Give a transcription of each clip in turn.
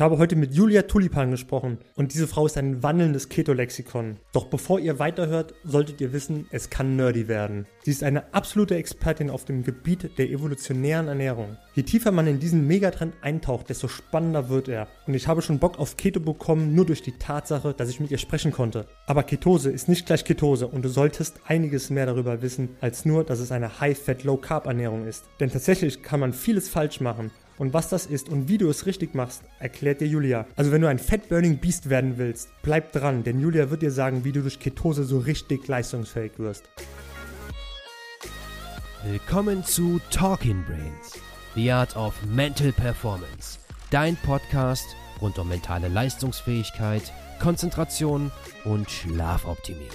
Ich habe heute mit Julia Tulipan gesprochen und diese Frau ist ein wandelndes Keto-Lexikon. Doch bevor ihr weiterhört, solltet ihr wissen, es kann nerdy werden. Sie ist eine absolute Expertin auf dem Gebiet der evolutionären Ernährung. Je tiefer man in diesen Megatrend eintaucht, desto spannender wird er. Und ich habe schon Bock auf Keto bekommen, nur durch die Tatsache, dass ich mit ihr sprechen konnte. Aber Ketose ist nicht gleich Ketose und du solltest einiges mehr darüber wissen, als nur, dass es eine High-Fat, Low-Carb-Ernährung ist. Denn tatsächlich kann man vieles falsch machen und was das ist und wie du es richtig machst, erklärt dir Julia. Also wenn du ein Fat Burning Beast werden willst, bleib dran, denn Julia wird dir sagen, wie du durch Ketose so richtig leistungsfähig wirst. Willkommen zu Talking Brains, The Art of Mental Performance. Dein Podcast rund um mentale Leistungsfähigkeit, Konzentration und Schlafoptimierung.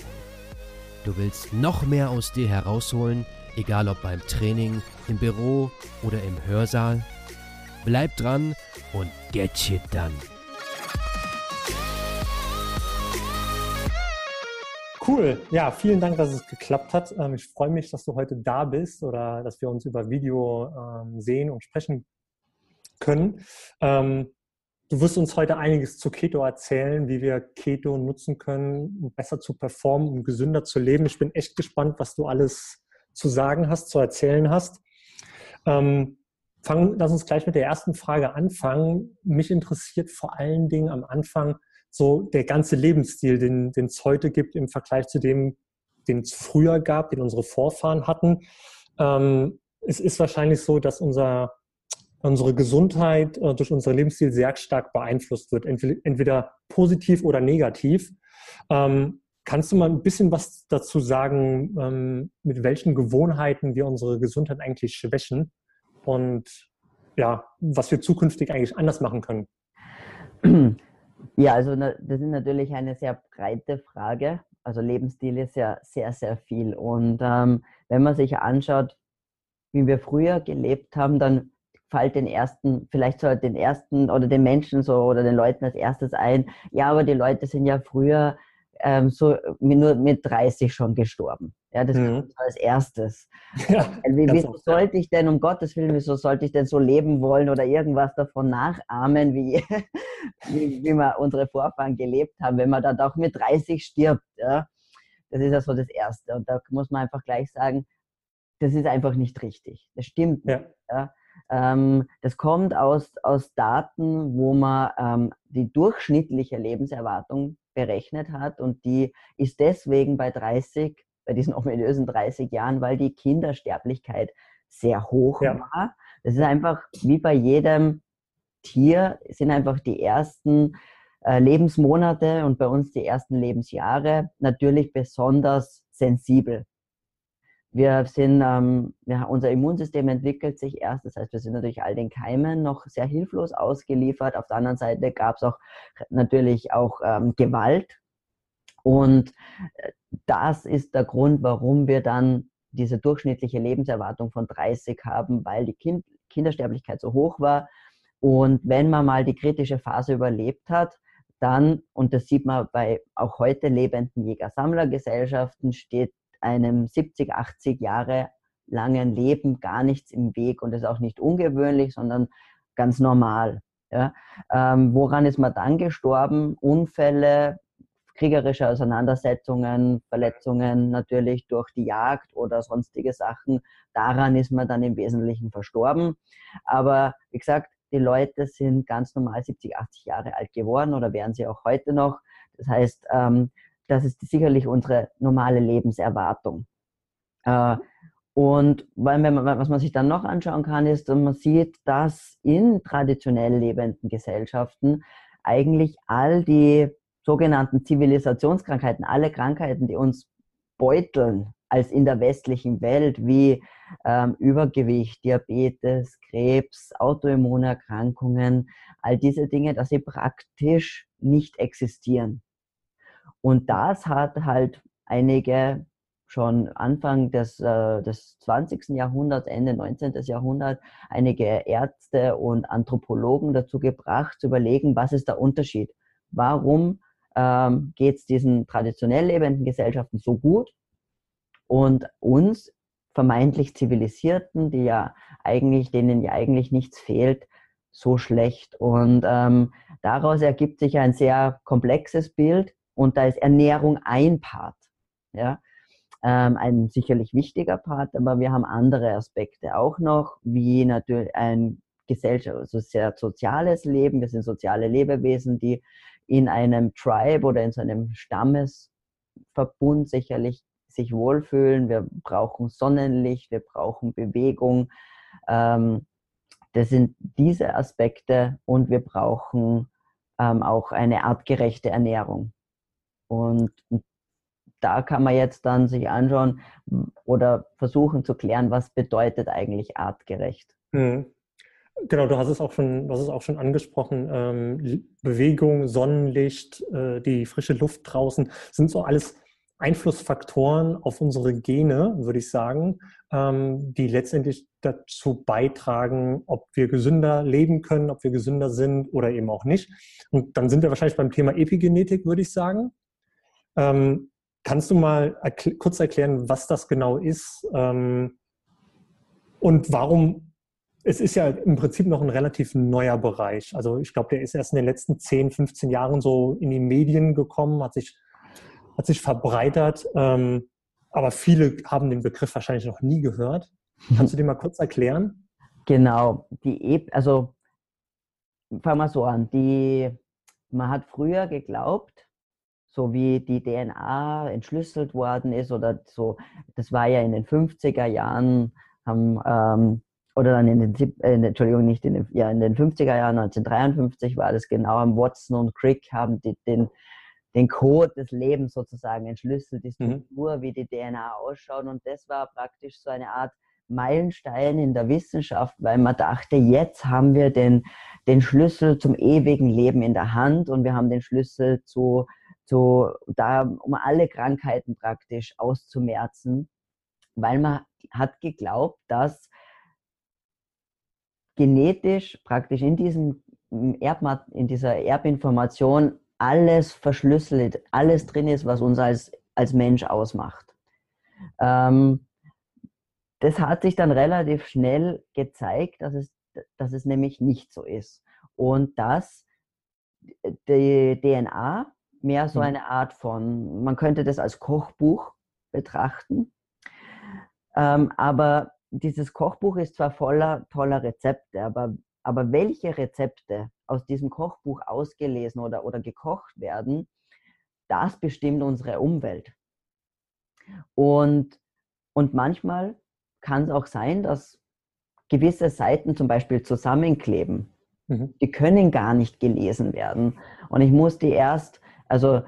Du willst noch mehr aus dir herausholen, egal ob beim Training, im Büro oder im Hörsaal? Bleib dran und get shit done. Cool. Ja, vielen Dank, dass es geklappt hat. Ähm, ich freue mich, dass du heute da bist oder dass wir uns über Video ähm, sehen und sprechen können. Ähm, du wirst uns heute einiges zu Keto erzählen, wie wir Keto nutzen können, um besser zu performen, um gesünder zu leben. Ich bin echt gespannt, was du alles zu sagen hast, zu erzählen hast. Fang, lass uns gleich mit der ersten Frage anfangen. Mich interessiert vor allen Dingen am Anfang so der ganze Lebensstil, den, es heute gibt im Vergleich zu dem, den es früher gab, den unsere Vorfahren hatten. Ähm, es ist wahrscheinlich so, dass unser, unsere Gesundheit äh, durch unseren Lebensstil sehr stark beeinflusst wird, entweder, entweder positiv oder negativ. Ähm, kannst du mal ein bisschen was dazu sagen, ähm, mit welchen Gewohnheiten wir unsere Gesundheit eigentlich schwächen? Und ja, was wir zukünftig eigentlich anders machen können? Ja, also das ist natürlich eine sehr breite Frage. Also Lebensstil ist ja sehr, sehr viel. Und ähm, wenn man sich anschaut, wie wir früher gelebt haben, dann fällt den ersten, vielleicht so den ersten oder den Menschen so oder den Leuten als erstes ein, ja, aber die Leute sind ja früher ähm, so nur mit 30 schon gestorben. Ja, das mhm. als erstes. Ja, wie, wieso oft, sollte ich denn, um Gottes Willen, wieso sollte ich denn so leben wollen oder irgendwas davon nachahmen, wie, wie, wie wir unsere Vorfahren gelebt haben, wenn man dann auch mit 30 stirbt? Ja? Das ist ja so das Erste. Und da muss man einfach gleich sagen, das ist einfach nicht richtig. Das stimmt nicht. Ja. Ähm, das kommt aus, aus Daten, wo man ähm, die durchschnittliche Lebenserwartung berechnet hat und die ist deswegen bei 30, bei diesen ominösen 30 Jahren, weil die Kindersterblichkeit sehr hoch ja. war. Das ist einfach wie bei jedem Tier, sind einfach die ersten äh, Lebensmonate und bei uns die ersten Lebensjahre natürlich besonders sensibel. Wir sind, ähm, ja, unser Immunsystem entwickelt sich erst, das heißt, wir sind natürlich all den Keimen noch sehr hilflos ausgeliefert. Auf der anderen Seite gab es auch natürlich auch ähm, Gewalt. Und äh, das ist der Grund, warum wir dann diese durchschnittliche Lebenserwartung von 30 haben, weil die kind Kindersterblichkeit so hoch war. Und wenn man mal die kritische Phase überlebt hat, dann, und das sieht man bei auch heute lebenden Jäger-Sammler-Gesellschaften, steht einem 70, 80 Jahre langen Leben gar nichts im Weg und das ist auch nicht ungewöhnlich, sondern ganz normal. Ja. Ähm, woran ist man dann gestorben? Unfälle, kriegerische Auseinandersetzungen, Verletzungen natürlich durch die Jagd oder sonstige Sachen. Daran ist man dann im Wesentlichen verstorben. Aber wie gesagt, die Leute sind ganz normal 70, 80 Jahre alt geworden oder wären sie auch heute noch. Das heißt, ähm, das ist sicherlich unsere normale Lebenserwartung. Äh, und was man sich dann noch anschauen kann, ist, man sieht, dass in traditionell lebenden Gesellschaften eigentlich all die sogenannten Zivilisationskrankheiten, alle Krankheiten, die uns beuteln, als in der westlichen Welt, wie ähm, Übergewicht, Diabetes, Krebs, Autoimmunerkrankungen, all diese Dinge, dass sie praktisch nicht existieren. Und das hat halt einige schon Anfang des, äh, des 20. Jahrhunderts, Ende 19. Jahrhundert, einige Ärzte und Anthropologen dazu gebracht, zu überlegen, was ist der Unterschied? Warum ähm, geht es diesen traditionell lebenden Gesellschaften so gut und uns vermeintlich Zivilisierten, die ja eigentlich, denen ja eigentlich nichts fehlt, so schlecht. Und ähm, daraus ergibt sich ein sehr komplexes Bild und da ist Ernährung ein Part. Ja? Ähm, ein sicherlich wichtiger Part, aber wir haben andere Aspekte auch noch, wie natürlich ein Gesellschaft, also sehr soziales Leben. Wir sind soziale Lebewesen, die in einem Tribe oder in so einem Stammesverbund sicherlich sich wohlfühlen. Wir brauchen Sonnenlicht, wir brauchen Bewegung. Ähm, das sind diese Aspekte und wir brauchen ähm, auch eine artgerechte Ernährung. Und, da kann man jetzt dann sich anschauen oder versuchen zu klären, was bedeutet eigentlich artgerecht. Mhm. Genau, du hast es auch schon, du hast es auch schon angesprochen. Ähm, Bewegung, Sonnenlicht, äh, die frische Luft draußen sind so alles Einflussfaktoren auf unsere Gene, würde ich sagen, ähm, die letztendlich dazu beitragen, ob wir gesünder leben können, ob wir gesünder sind oder eben auch nicht. Und dann sind wir wahrscheinlich beim Thema Epigenetik, würde ich sagen. Ähm, kannst du mal erkl kurz erklären, was das genau ist ähm, und warum es ist ja im Prinzip noch ein relativ neuer Bereich. Also ich glaube, der ist erst in den letzten 10, 15 Jahren so in die Medien gekommen, hat sich, hat sich verbreitert. Ähm, aber viele haben den Begriff wahrscheinlich noch nie gehört. Kannst du den mal kurz erklären? Genau, die e also fangen wir so an. Die, man hat früher geglaubt, so wie die DNA entschlüsselt worden ist oder so, das war ja in den 50er Jahren, haben ähm, oder dann in den, äh, Entschuldigung, nicht in den, ja, in den 50er Jahren, 1953 war das genau, am Watson und Crick haben die den, den Code des Lebens sozusagen entschlüsselt, die mhm. Struktur, mhm. wie die DNA ausschaut. Und das war praktisch so eine Art Meilenstein in der Wissenschaft, weil man dachte, jetzt haben wir den, den Schlüssel zum ewigen Leben in der Hand und wir haben den Schlüssel zu, zu da, um alle Krankheiten praktisch auszumerzen, weil man hat geglaubt, dass genetisch praktisch in diesem Erbmat in dieser Erbinformation alles verschlüsselt, alles drin ist, was uns als, als Mensch ausmacht. Ähm, das hat sich dann relativ schnell gezeigt, dass es, dass es nämlich nicht so ist. Und dass die DNA mehr so mhm. eine Art von, man könnte das als Kochbuch betrachten, ähm, aber dieses Kochbuch ist zwar voller toller Rezepte, aber, aber welche Rezepte aus diesem Kochbuch ausgelesen oder, oder gekocht werden, das bestimmt unsere Umwelt. Und, und manchmal kann es auch sein, dass gewisse Seiten zum Beispiel zusammenkleben. Mhm. Die können gar nicht gelesen werden. Und ich muss die erst, also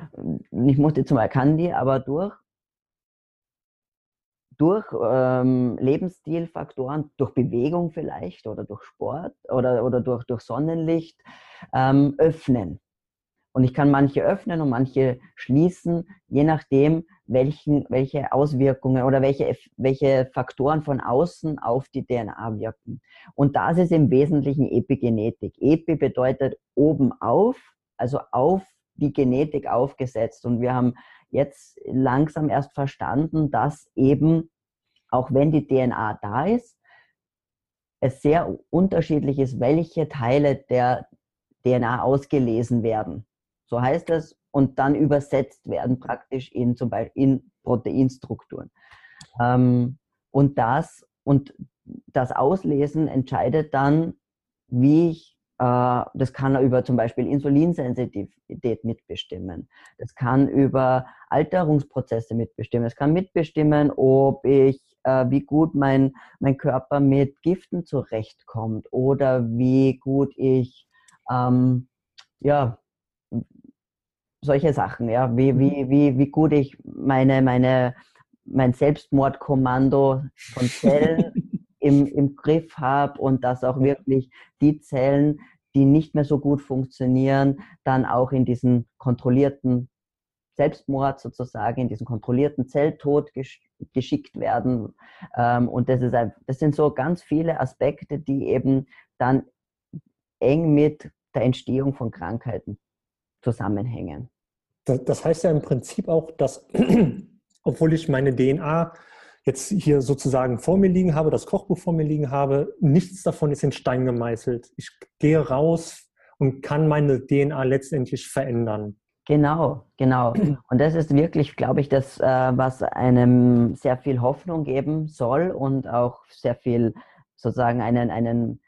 ich musste zum Beispiel, die aber durch durch ähm, Lebensstilfaktoren, durch Bewegung vielleicht oder durch Sport oder, oder durch, durch Sonnenlicht ähm, öffnen. Und ich kann manche öffnen und manche schließen, je nachdem, welchen, welche Auswirkungen oder welche, welche Faktoren von außen auf die DNA wirken. Und das ist im Wesentlichen Epigenetik. Epi bedeutet oben auf, also auf die Genetik aufgesetzt. Und wir haben jetzt langsam erst verstanden, dass eben, auch wenn die DNA da ist, es sehr unterschiedlich ist, welche Teile der DNA ausgelesen werden. So heißt es, und dann übersetzt werden praktisch in zum Beispiel in Proteinstrukturen. Ähm, und das und das Auslesen entscheidet dann, wie ich das kann er über zum Beispiel Insulinsensitivität mitbestimmen. Das kann über Alterungsprozesse mitbestimmen. Es kann mitbestimmen, ob ich, äh, wie gut mein, mein Körper mit Giften zurechtkommt oder wie gut ich, ähm, ja, solche Sachen, ja, wie, mhm. wie, wie, wie gut ich meine, meine, mein Selbstmordkommando von Zellen im, im Griff habe und dass auch wirklich die Zellen, die nicht mehr so gut funktionieren, dann auch in diesen kontrollierten Selbstmord sozusagen, in diesen kontrollierten Zelltod gesch geschickt werden. Ähm, und das, ist ein, das sind so ganz viele Aspekte, die eben dann eng mit der Entstehung von Krankheiten zusammenhängen. Das heißt ja im Prinzip auch, dass, obwohl ich meine DNA jetzt hier sozusagen vor mir liegen habe, das Kochbuch vor mir liegen habe, nichts davon ist in Stein gemeißelt. Ich gehe raus und kann meine DNA letztendlich verändern. Genau, genau. Und das ist wirklich, glaube ich, das, äh, was einem sehr viel Hoffnung geben soll und auch sehr viel sozusagen einen, einen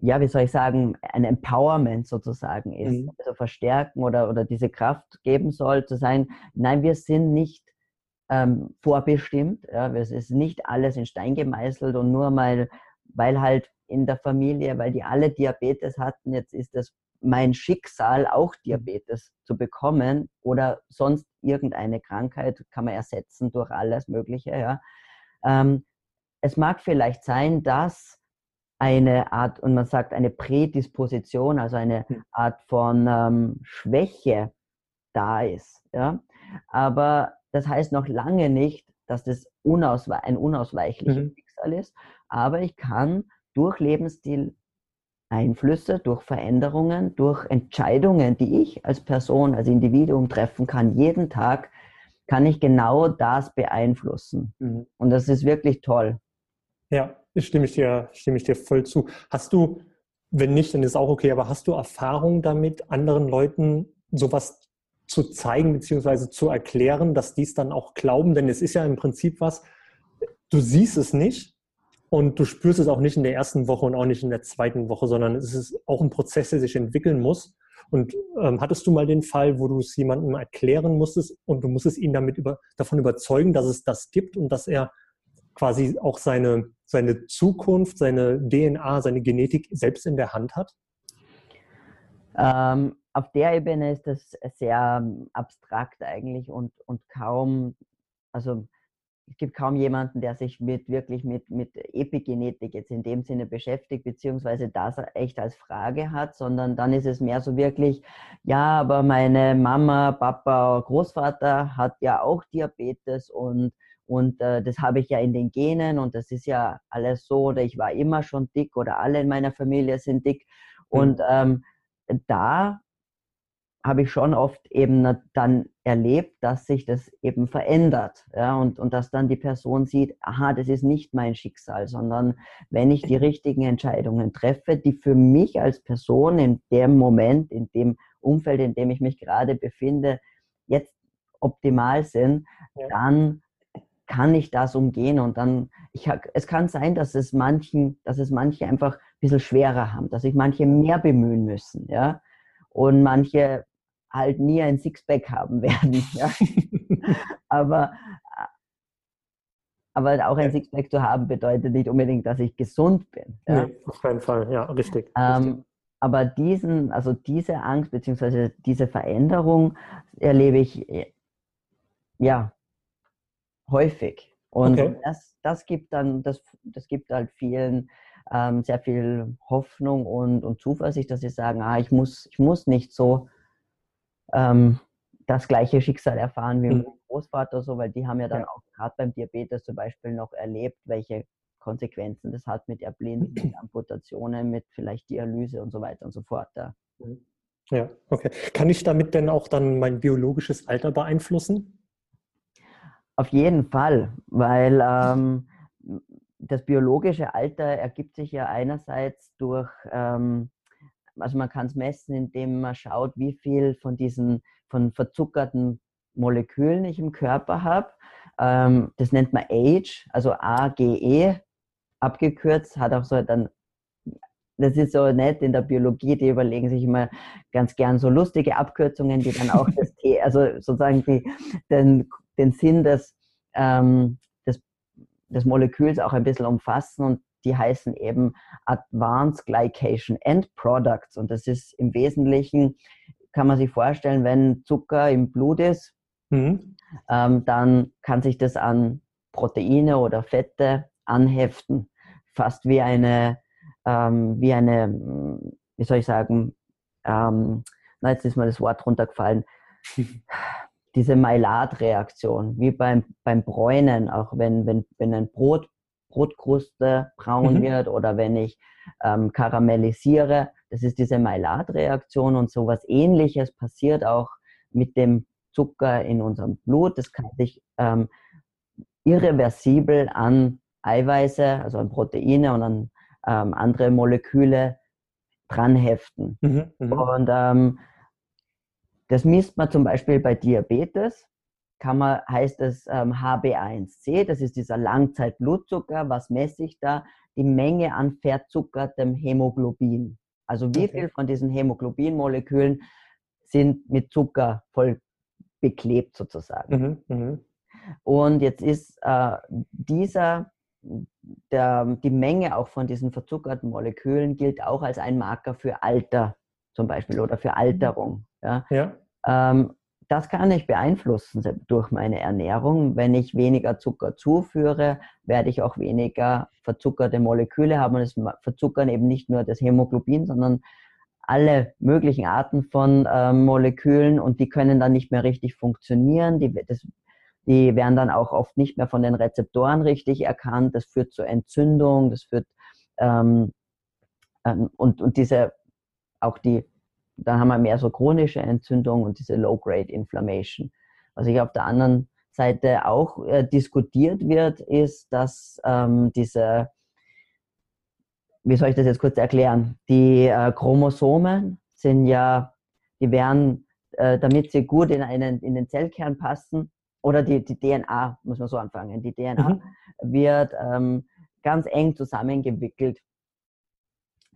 ja, wie soll ich sagen, ein Empowerment sozusagen ist, mhm. also verstärken oder, oder diese Kraft geben soll, zu sagen, nein, wir sind nicht ähm, vorbestimmt, ja, es ist nicht alles in Stein gemeißelt und nur mal, weil halt in der Familie, weil die alle Diabetes hatten, jetzt ist das mein Schicksal, auch mhm. Diabetes zu bekommen oder sonst irgendeine Krankheit kann man ersetzen durch alles Mögliche. Ja. Ähm, es mag vielleicht sein, dass eine Art, und man sagt eine Prädisposition, also eine hm. Art von ähm, Schwäche da ist. Ja? Aber das heißt noch lange nicht, dass das unauswe ein unausweichliches mhm. Schicksal ist. Aber ich kann durch Lebensstil Einflüsse, durch Veränderungen, durch Entscheidungen, die ich als Person, als Individuum treffen kann, jeden Tag, kann ich genau das beeinflussen. Mhm. Und das ist wirklich toll. Ja, stimme ich dir, stimme ich dir voll zu. Hast du, wenn nicht, dann ist auch okay, aber hast du Erfahrung damit, anderen Leuten sowas zu zeigen bzw. zu erklären, dass die es dann auch glauben? Denn es ist ja im Prinzip was, du siehst es nicht und du spürst es auch nicht in der ersten Woche und auch nicht in der zweiten Woche, sondern es ist auch ein Prozess, der sich entwickeln muss. Und ähm, hattest du mal den Fall, wo du es jemandem erklären musstest und du musstest ihn damit über, davon überzeugen, dass es das gibt und dass er quasi auch seine, seine Zukunft, seine DNA, seine Genetik selbst in der Hand hat? Ähm, auf der Ebene ist das sehr ähm, abstrakt eigentlich und, und kaum, also es gibt kaum jemanden, der sich mit wirklich mit, mit Epigenetik jetzt in dem Sinne beschäftigt, beziehungsweise das echt als Frage hat, sondern dann ist es mehr so wirklich, ja, aber meine Mama, Papa, Großvater hat ja auch Diabetes und und äh, das habe ich ja in den Genen und das ist ja alles so, oder ich war immer schon dick oder alle in meiner Familie sind dick. Mhm. Und ähm, da habe ich schon oft eben dann erlebt, dass sich das eben verändert. Ja, und, und dass dann die Person sieht, aha, das ist nicht mein Schicksal, sondern wenn ich die richtigen Entscheidungen treffe, die für mich als Person in dem Moment, in dem Umfeld, in dem ich mich gerade befinde, jetzt optimal sind, ja. dann kann ich das umgehen? Und dann, ich, es kann sein, dass es manchen, dass es manche einfach ein bisschen schwerer haben, dass sich manche mehr bemühen müssen, ja. Und manche halt nie ein Sixpack haben werden. Ja? aber, aber auch ein Sixpack zu haben bedeutet nicht unbedingt, dass ich gesund bin. Ja? Nee, auf keinen Fall, ja, richtig. Ähm, richtig. Aber diesen, also diese Angst bzw. diese Veränderung erlebe ich ja häufig. Und okay. das, das gibt dann, das, das gibt halt vielen ähm, sehr viel Hoffnung und, und Zuversicht, dass sie sagen, ah, ich muss, ich muss nicht so ähm, das gleiche Schicksal erfahren wie mhm. mein Großvater, so, weil die haben ja dann ja. auch gerade beim Diabetes zum Beispiel noch erlebt, welche Konsequenzen das hat mit Erblindung, mit Amputationen, mit vielleicht Dialyse und so weiter und so fort. Ja. Mhm. ja, okay. Kann ich damit denn auch dann mein biologisches Alter beeinflussen? Auf jeden Fall, weil ähm, das biologische Alter ergibt sich ja einerseits durch, ähm, also man kann es messen, indem man schaut, wie viel von diesen von verzuckerten Molekülen ich im Körper habe. Ähm, das nennt man Age, also AGE abgekürzt, hat auch so dann das ist so nett in der Biologie, die überlegen sich immer ganz gern so lustige Abkürzungen, die dann auch das T, also sozusagen die, den, den Sinn des, ähm, des, des Moleküls auch ein bisschen umfassen und die heißen eben Advanced Glycation End Products. Und das ist im Wesentlichen, kann man sich vorstellen, wenn Zucker im Blut ist, mhm. ähm, dann kann sich das an Proteine oder Fette anheften, fast wie eine ähm, wie eine, wie soll ich sagen, ähm, na, jetzt ist mir das Wort runtergefallen, diese Maillard-Reaktion, wie beim, beim Bräunen, auch wenn, wenn, wenn ein Brot, Brotkruste braun mhm. wird oder wenn ich ähm, karamellisiere, das ist diese Maillard-Reaktion und sowas ähnliches passiert auch mit dem Zucker in unserem Blut. Das kann sich ähm, irreversibel an Eiweiße, also an Proteine und an ähm, andere Moleküle dran heften. Mhm, mh. Und ähm, das misst man zum Beispiel bei Diabetes. Kann man, heißt es ähm, HB1C, das ist dieser Langzeitblutzucker. Was messe ich da? Die Menge an verzuckertem Hämoglobin. Also wie okay. viel von diesen Hämoglobinmolekülen sind mit Zucker voll beklebt sozusagen. Mhm, mh. Und jetzt ist äh, dieser, der, die Menge auch von diesen verzuckerten Molekülen gilt auch als ein Marker für Alter zum Beispiel oder für Alterung. Ja? ja. Ähm, das kann ich beeinflussen durch meine Ernährung. Wenn ich weniger Zucker zuführe, werde ich auch weniger verzuckerte Moleküle haben. Und es verzuckern eben nicht nur das Hämoglobin, sondern alle möglichen Arten von äh, Molekülen und die können dann nicht mehr richtig funktionieren. Die, das, die werden dann auch oft nicht mehr von den Rezeptoren richtig erkannt. Das führt zur Entzündung, das führt ähm, ähm, und, und diese auch die, dann haben wir mehr so chronische Entzündung und diese Low-Grade Inflammation. Was ich auf der anderen Seite auch äh, diskutiert wird, ist, dass ähm, diese wie soll ich das jetzt kurz erklären? Die äh, Chromosomen sind ja, die werden, äh, damit sie gut in, einen, in den Zellkern passen, oder die, die DNA, muss man so anfangen, die DNA mhm. wird ähm, ganz eng zusammengewickelt,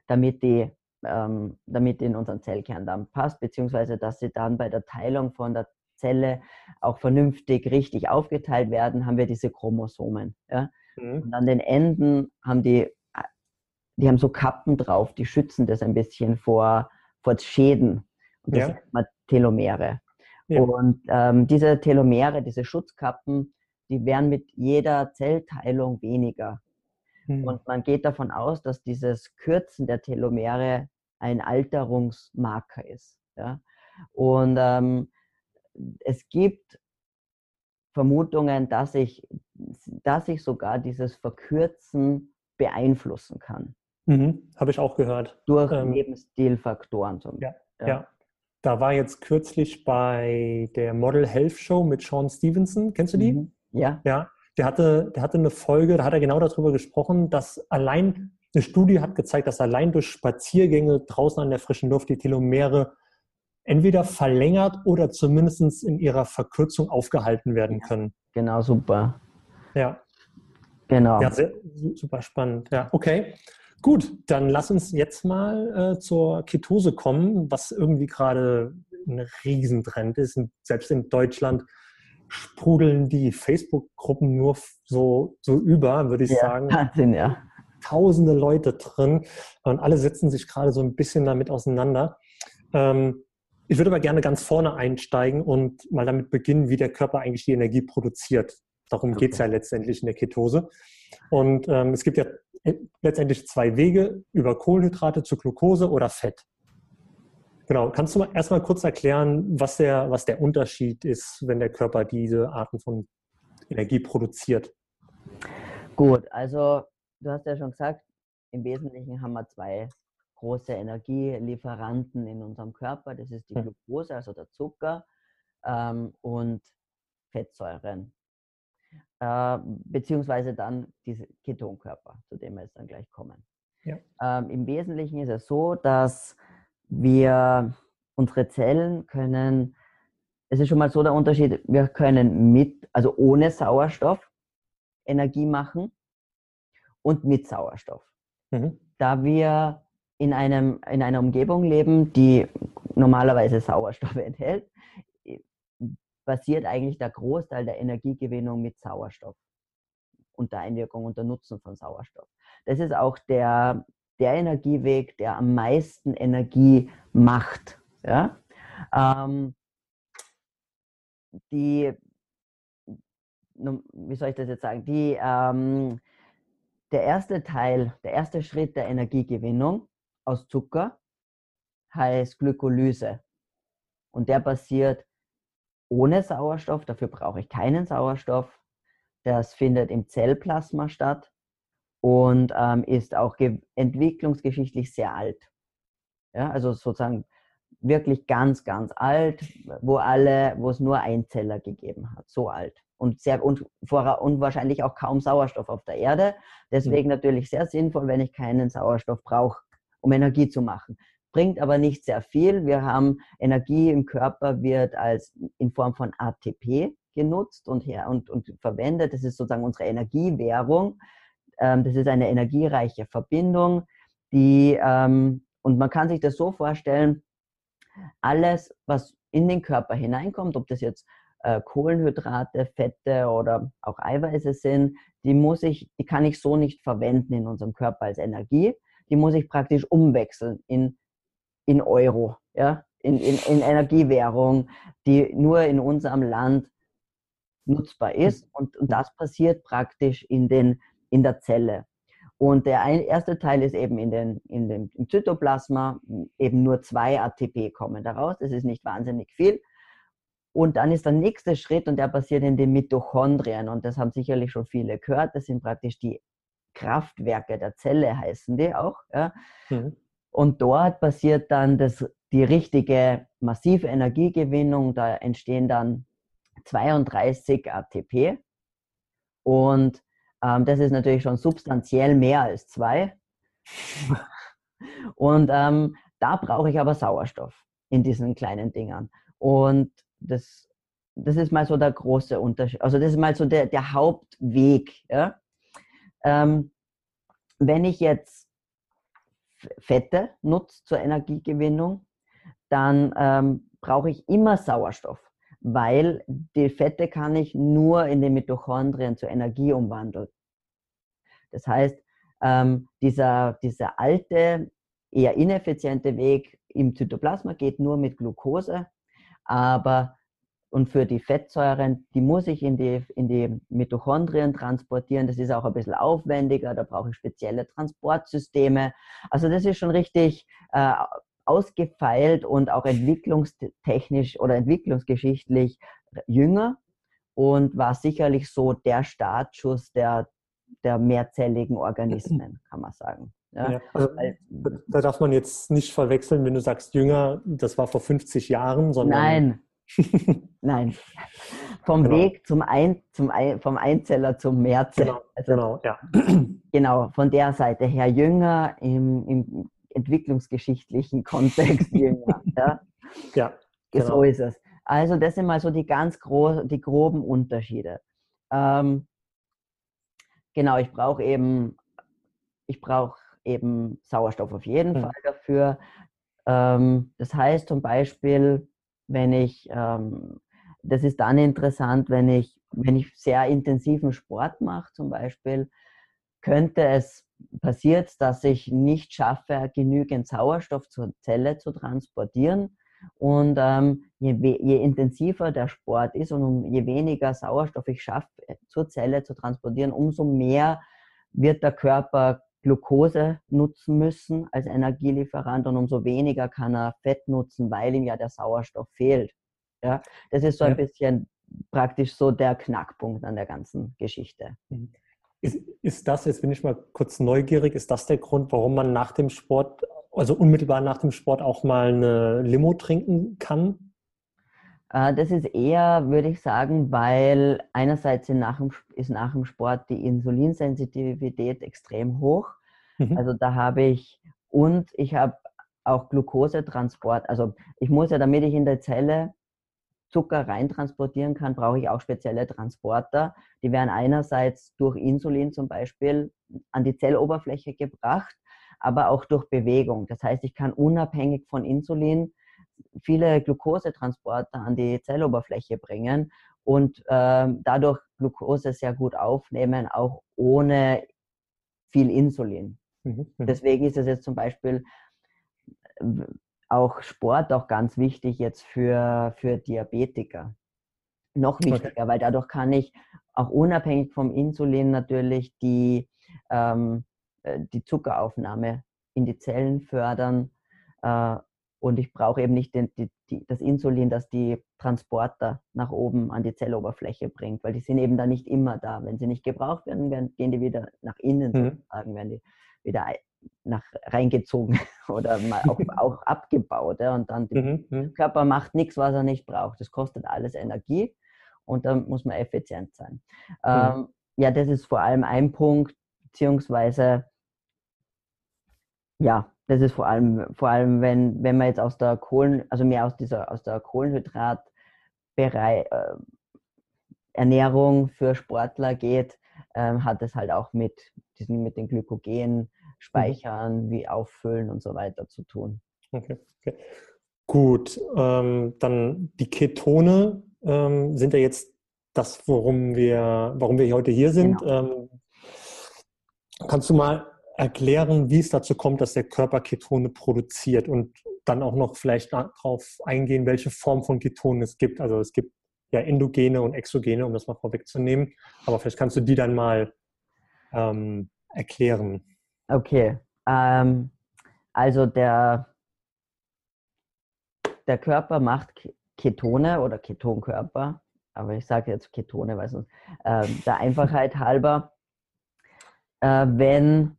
damit die ähm, damit in unseren Zellkern dann passt, beziehungsweise dass sie dann bei der Teilung von der Zelle auch vernünftig richtig aufgeteilt werden, haben wir diese Chromosomen. Ja? Mhm. Und an den Enden haben die die haben so Kappen drauf, die schützen das ein bisschen vor, vor Schäden. Und das ja. nennt man Telomere. Ja. Und ähm, diese Telomere, diese Schutzkappen, die werden mit jeder Zellteilung weniger. Mhm. Und man geht davon aus, dass dieses Kürzen der Telomere ein Alterungsmarker ist. Ja? Und ähm, es gibt Vermutungen, dass ich, dass ich sogar dieses Verkürzen beeinflussen kann. Mhm, Habe ich auch gehört. Durch ähm, Lebensstilfaktoren zum ja, ja. ja. Da war jetzt kürzlich bei der Model Health Show mit Sean Stevenson. Kennst du die? Mhm. Ja. Ja. Der hatte, der hatte eine Folge, da hat er genau darüber gesprochen, dass allein eine Studie hat gezeigt, dass allein durch Spaziergänge draußen an der frischen Luft die Telomere entweder verlängert oder zumindest in ihrer Verkürzung aufgehalten werden können. Genau, super. Ja. Genau. Ja, sehr, super spannend. Ja, okay. Gut, dann lass uns jetzt mal äh, zur Ketose kommen, was irgendwie gerade ein Riesentrend ist. Und selbst in Deutschland sprudeln die Facebook-Gruppen nur so, so über, würde ich ja, sagen. Wahnsinn, ja. Tausende Leute drin und alle setzen sich gerade so ein bisschen damit auseinander. Ähm, ich würde aber gerne ganz vorne einsteigen und mal damit beginnen, wie der Körper eigentlich die Energie produziert. Darum okay. geht es ja letztendlich in der Ketose. Und ähm, es gibt ja letztendlich zwei Wege über Kohlenhydrate zu Glucose oder Fett. Genau, kannst du mal erstmal kurz erklären, was der, was der Unterschied ist, wenn der Körper diese Arten von Energie produziert? Gut, also du hast ja schon gesagt, im Wesentlichen haben wir zwei große Energielieferanten in unserem Körper. Das ist die hm. Glucose, also der Zucker, ähm, und Fettsäuren äh, beziehungsweise dann diese Ketonkörper, zu dem wir jetzt dann gleich kommen. Ja. Ähm, Im Wesentlichen ist es so, dass wir unsere Zellen können, es ist schon mal so der Unterschied, wir können mit, also ohne Sauerstoff Energie machen und mit Sauerstoff. Mhm. Da wir in, einem, in einer Umgebung leben, die normalerweise Sauerstoff enthält, basiert eigentlich der Großteil der Energiegewinnung mit Sauerstoff unter Einwirkung, unter Nutzen von Sauerstoff. Das ist auch der, der Energieweg, der am meisten Energie macht. Ja? Ähm, die, wie soll ich das jetzt sagen, die, ähm, der erste Teil, der erste Schritt der Energiegewinnung aus Zucker heißt Glykolyse. Und der basiert ohne Sauerstoff, dafür brauche ich keinen Sauerstoff. Das findet im Zellplasma statt und ähm, ist auch entwicklungsgeschichtlich sehr alt. Ja, also sozusagen wirklich ganz, ganz alt, wo alle, wo es nur Einzeller gegeben hat, so alt und sehr und, vor, und wahrscheinlich auch kaum Sauerstoff auf der Erde. Deswegen mhm. natürlich sehr sinnvoll, wenn ich keinen Sauerstoff brauche, um Energie zu machen. bringt aber nicht sehr viel. Wir haben Energie im Körper wird als in Form von ATP genutzt und, her, und, und verwendet. Das ist sozusagen unsere Energiewährung. Ähm, das ist eine energiereiche Verbindung, die, ähm, und man kann sich das so vorstellen, alles, was in den Körper hineinkommt, ob das jetzt äh, Kohlenhydrate, Fette oder auch Eiweiße sind, die muss ich, die kann ich so nicht verwenden in unserem Körper als Energie. Die muss ich praktisch umwechseln in, in Euro, ja, in, in, in Energiewährung, die nur in unserem Land nutzbar ist. Und, und das passiert praktisch in, den, in der Zelle. Und der erste Teil ist eben in den, in den, im Zytoplasma, eben nur zwei ATP kommen daraus. Das ist nicht wahnsinnig viel. Und dann ist der nächste Schritt und der passiert in den Mitochondrien. Und das haben sicherlich schon viele gehört. Das sind praktisch die Kraftwerke der Zelle, heißen die auch. Ja. Mhm. Und dort passiert dann das, die richtige massive Energiegewinnung. Da entstehen dann 32 ATP. Und ähm, das ist natürlich schon substanziell mehr als zwei. Und ähm, da brauche ich aber Sauerstoff in diesen kleinen Dingern. Und das, das ist mal so der große Unterschied. Also das ist mal so der, der Hauptweg. Ja? Ähm, wenn ich jetzt Fette nutze zur Energiegewinnung, dann ähm, brauche ich immer Sauerstoff weil die Fette kann ich nur in den Mitochondrien zur Energie umwandeln. Das heißt, ähm, dieser, dieser alte, eher ineffiziente Weg im Zytoplasma geht nur mit Glucose, aber und für die Fettsäuren, die muss ich in die, in die Mitochondrien transportieren. Das ist auch ein bisschen aufwendiger, da brauche ich spezielle Transportsysteme. Also das ist schon richtig äh, ausgefeilt und auch entwicklungstechnisch oder entwicklungsgeschichtlich jünger und war sicherlich so der Startschuss der, der mehrzelligen Organismen, kann man sagen. Ja, also, da darf man jetzt nicht verwechseln, wenn du sagst jünger, das war vor 50 Jahren, sondern. Nein, Nein. Vom genau. Weg zum, Ein, zum Ein, vom Einzeller zum Mehrzeller. Genau, also, genau, ja. genau, von der Seite her jünger im, im entwicklungsgeschichtlichen Kontext jünger. ja, ja genau. so ist es. Also das sind mal so die ganz großen, die groben Unterschiede. Ähm, genau, ich brauche eben, ich brauche eben Sauerstoff auf jeden mhm. Fall dafür. Ähm, das heißt zum Beispiel, wenn ich, ähm, das ist dann interessant, wenn ich, wenn ich sehr intensiven Sport mache zum Beispiel, könnte es passiert, dass ich nicht schaffe, genügend Sauerstoff zur Zelle zu transportieren. Und ähm, je, je, intensiver der Sport ist und um, je weniger Sauerstoff ich schaffe, äh, zur Zelle zu transportieren, umso mehr wird der Körper Glucose nutzen müssen als Energielieferant und umso weniger kann er Fett nutzen, weil ihm ja der Sauerstoff fehlt. Ja, das ist so ein bisschen praktisch so der Knackpunkt an der ganzen Geschichte. Mhm. Ist, ist das, jetzt bin ich mal kurz neugierig, ist das der Grund, warum man nach dem Sport, also unmittelbar nach dem Sport auch mal eine Limo trinken kann? Äh, das ist eher, würde ich sagen, weil einerseits nach dem, ist nach dem Sport die Insulinsensitivität extrem hoch. Mhm. Also da habe ich, und ich habe auch Glukosetransport. Also ich muss ja, damit ich in der Zelle Zucker reintransportieren kann, brauche ich auch spezielle Transporter. Die werden einerseits durch Insulin zum Beispiel an die Zelloberfläche gebracht, aber auch durch Bewegung. Das heißt, ich kann unabhängig von Insulin viele Glukosetransporter an die Zelloberfläche bringen und äh, dadurch Glucose sehr gut aufnehmen, auch ohne viel Insulin. Mhm. mhm. Deswegen ist es jetzt zum Beispiel auch Sport auch ganz wichtig jetzt für, für Diabetiker. Noch wichtiger, okay. weil dadurch kann ich auch unabhängig vom Insulin natürlich die, ähm, äh, die Zuckeraufnahme in die Zellen fördern. Äh, und ich brauche eben nicht den, die, die, das Insulin, das die Transporter nach oben an die Zelloberfläche bringt, weil die sind eben da nicht immer da. Wenn sie nicht gebraucht werden, werden gehen die wieder nach innen mhm. sozusagen, werden die wieder nach reingezogen oder mal auch, auch abgebaut. Ja, und dann der mhm, mhm. Körper macht nichts, was er nicht braucht. Das kostet alles Energie und da muss man effizient sein. Mhm. Ähm, ja, das ist vor allem ein Punkt, beziehungsweise ja, das ist vor allem, vor allem wenn, wenn man jetzt aus der Kohlen, also mehr aus dieser, aus der Kohlenhydratbereich, äh, Ernährung für Sportler geht, äh, hat es halt auch mit diesen, mit den Glykogen, Speichern, mhm. wie auffüllen und so weiter zu tun. Okay, okay. Gut, ähm, dann die Ketone ähm, sind ja jetzt das, worum wir, warum wir heute hier sind. Genau. Ähm, kannst du mal erklären, wie es dazu kommt, dass der Körper Ketone produziert und dann auch noch vielleicht darauf eingehen, welche Form von Ketonen es gibt. Also es gibt ja endogene und exogene, um das mal vorwegzunehmen. Aber vielleicht kannst du die dann mal ähm, erklären. Okay. Ähm, also der, der Körper macht Ketone oder Ketonkörper, aber ich sage jetzt Ketone, weil sonst äh, der Einfachheit halber, äh, wenn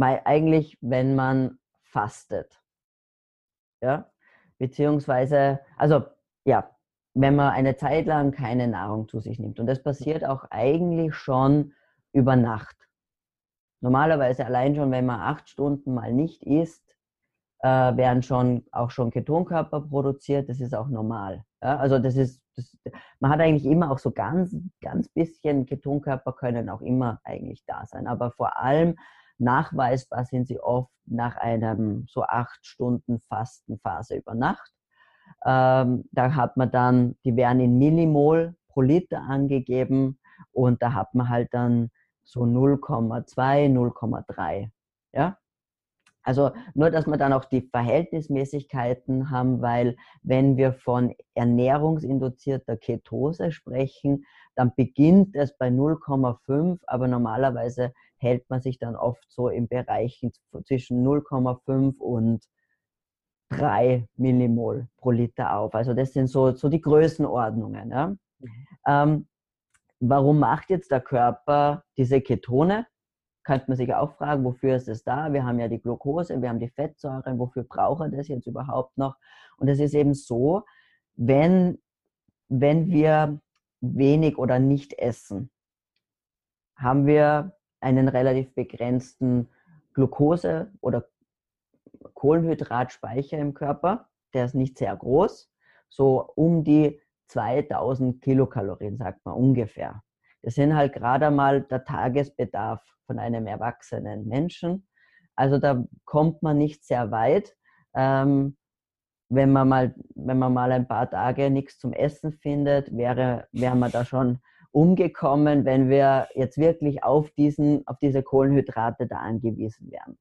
eigentlich, wenn man fastet. Ja, beziehungsweise, also ja, wenn man eine Zeit lang keine Nahrung zu sich nimmt. Und das passiert auch eigentlich schon über Nacht. Normalerweise allein schon, wenn man acht Stunden mal nicht isst, äh, werden schon auch schon Ketonkörper produziert. Das ist auch normal. Ja? Also das ist, das, man hat eigentlich immer auch so ganz, ganz bisschen Ketonkörper können auch immer eigentlich da sein. Aber vor allem nachweisbar sind sie oft nach einem so acht Stunden Fastenphase über Nacht. Ähm, da hat man dann, die werden in Millimol pro Liter angegeben und da hat man halt dann so 0,2, 0,3. Ja? Also nur, dass wir dann auch die Verhältnismäßigkeiten haben, weil wenn wir von ernährungsinduzierter Ketose sprechen, dann beginnt es bei 0,5, aber normalerweise hält man sich dann oft so im Bereich zwischen 0,5 und 3 Millimol pro Liter auf. Also das sind so, so die Größenordnungen. Ja? Mhm. Ähm, warum macht jetzt der Körper diese Ketone? Könnte man sich auch fragen, wofür ist es da? Wir haben ja die Glucose, wir haben die Fettsäuren, wofür braucht er das jetzt überhaupt noch? Und es ist eben so, wenn, wenn wir wenig oder nicht essen, haben wir einen relativ begrenzten Glucose- oder Kohlenhydratspeicher im Körper. Der ist nicht sehr groß, so um die 2000 Kilokalorien, sagt man ungefähr. Das sind halt gerade mal der Tagesbedarf von einem erwachsenen Menschen. Also da kommt man nicht sehr weit. Ähm, wenn man mal, wenn man mal ein paar Tage nichts zum Essen findet, wäre, wäre man da schon umgekommen, wenn wir jetzt wirklich auf, diesen, auf diese Kohlenhydrate da angewiesen wären.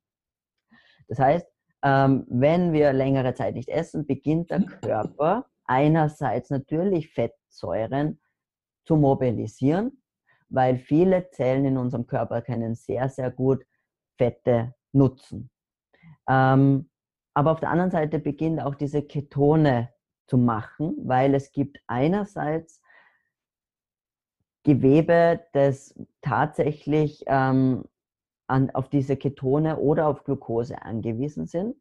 Das heißt, ähm, wenn wir längere Zeit nicht essen, beginnt der Körper einerseits natürlich Fettsäuren zu mobilisieren, weil viele Zellen in unserem Körper können sehr, sehr gut Fette nutzen. Ähm, aber auf der anderen Seite beginnt auch diese Ketone zu machen, weil es gibt einerseits Gewebe, das tatsächlich ähm, an, auf diese Ketone oder auf Glucose angewiesen sind.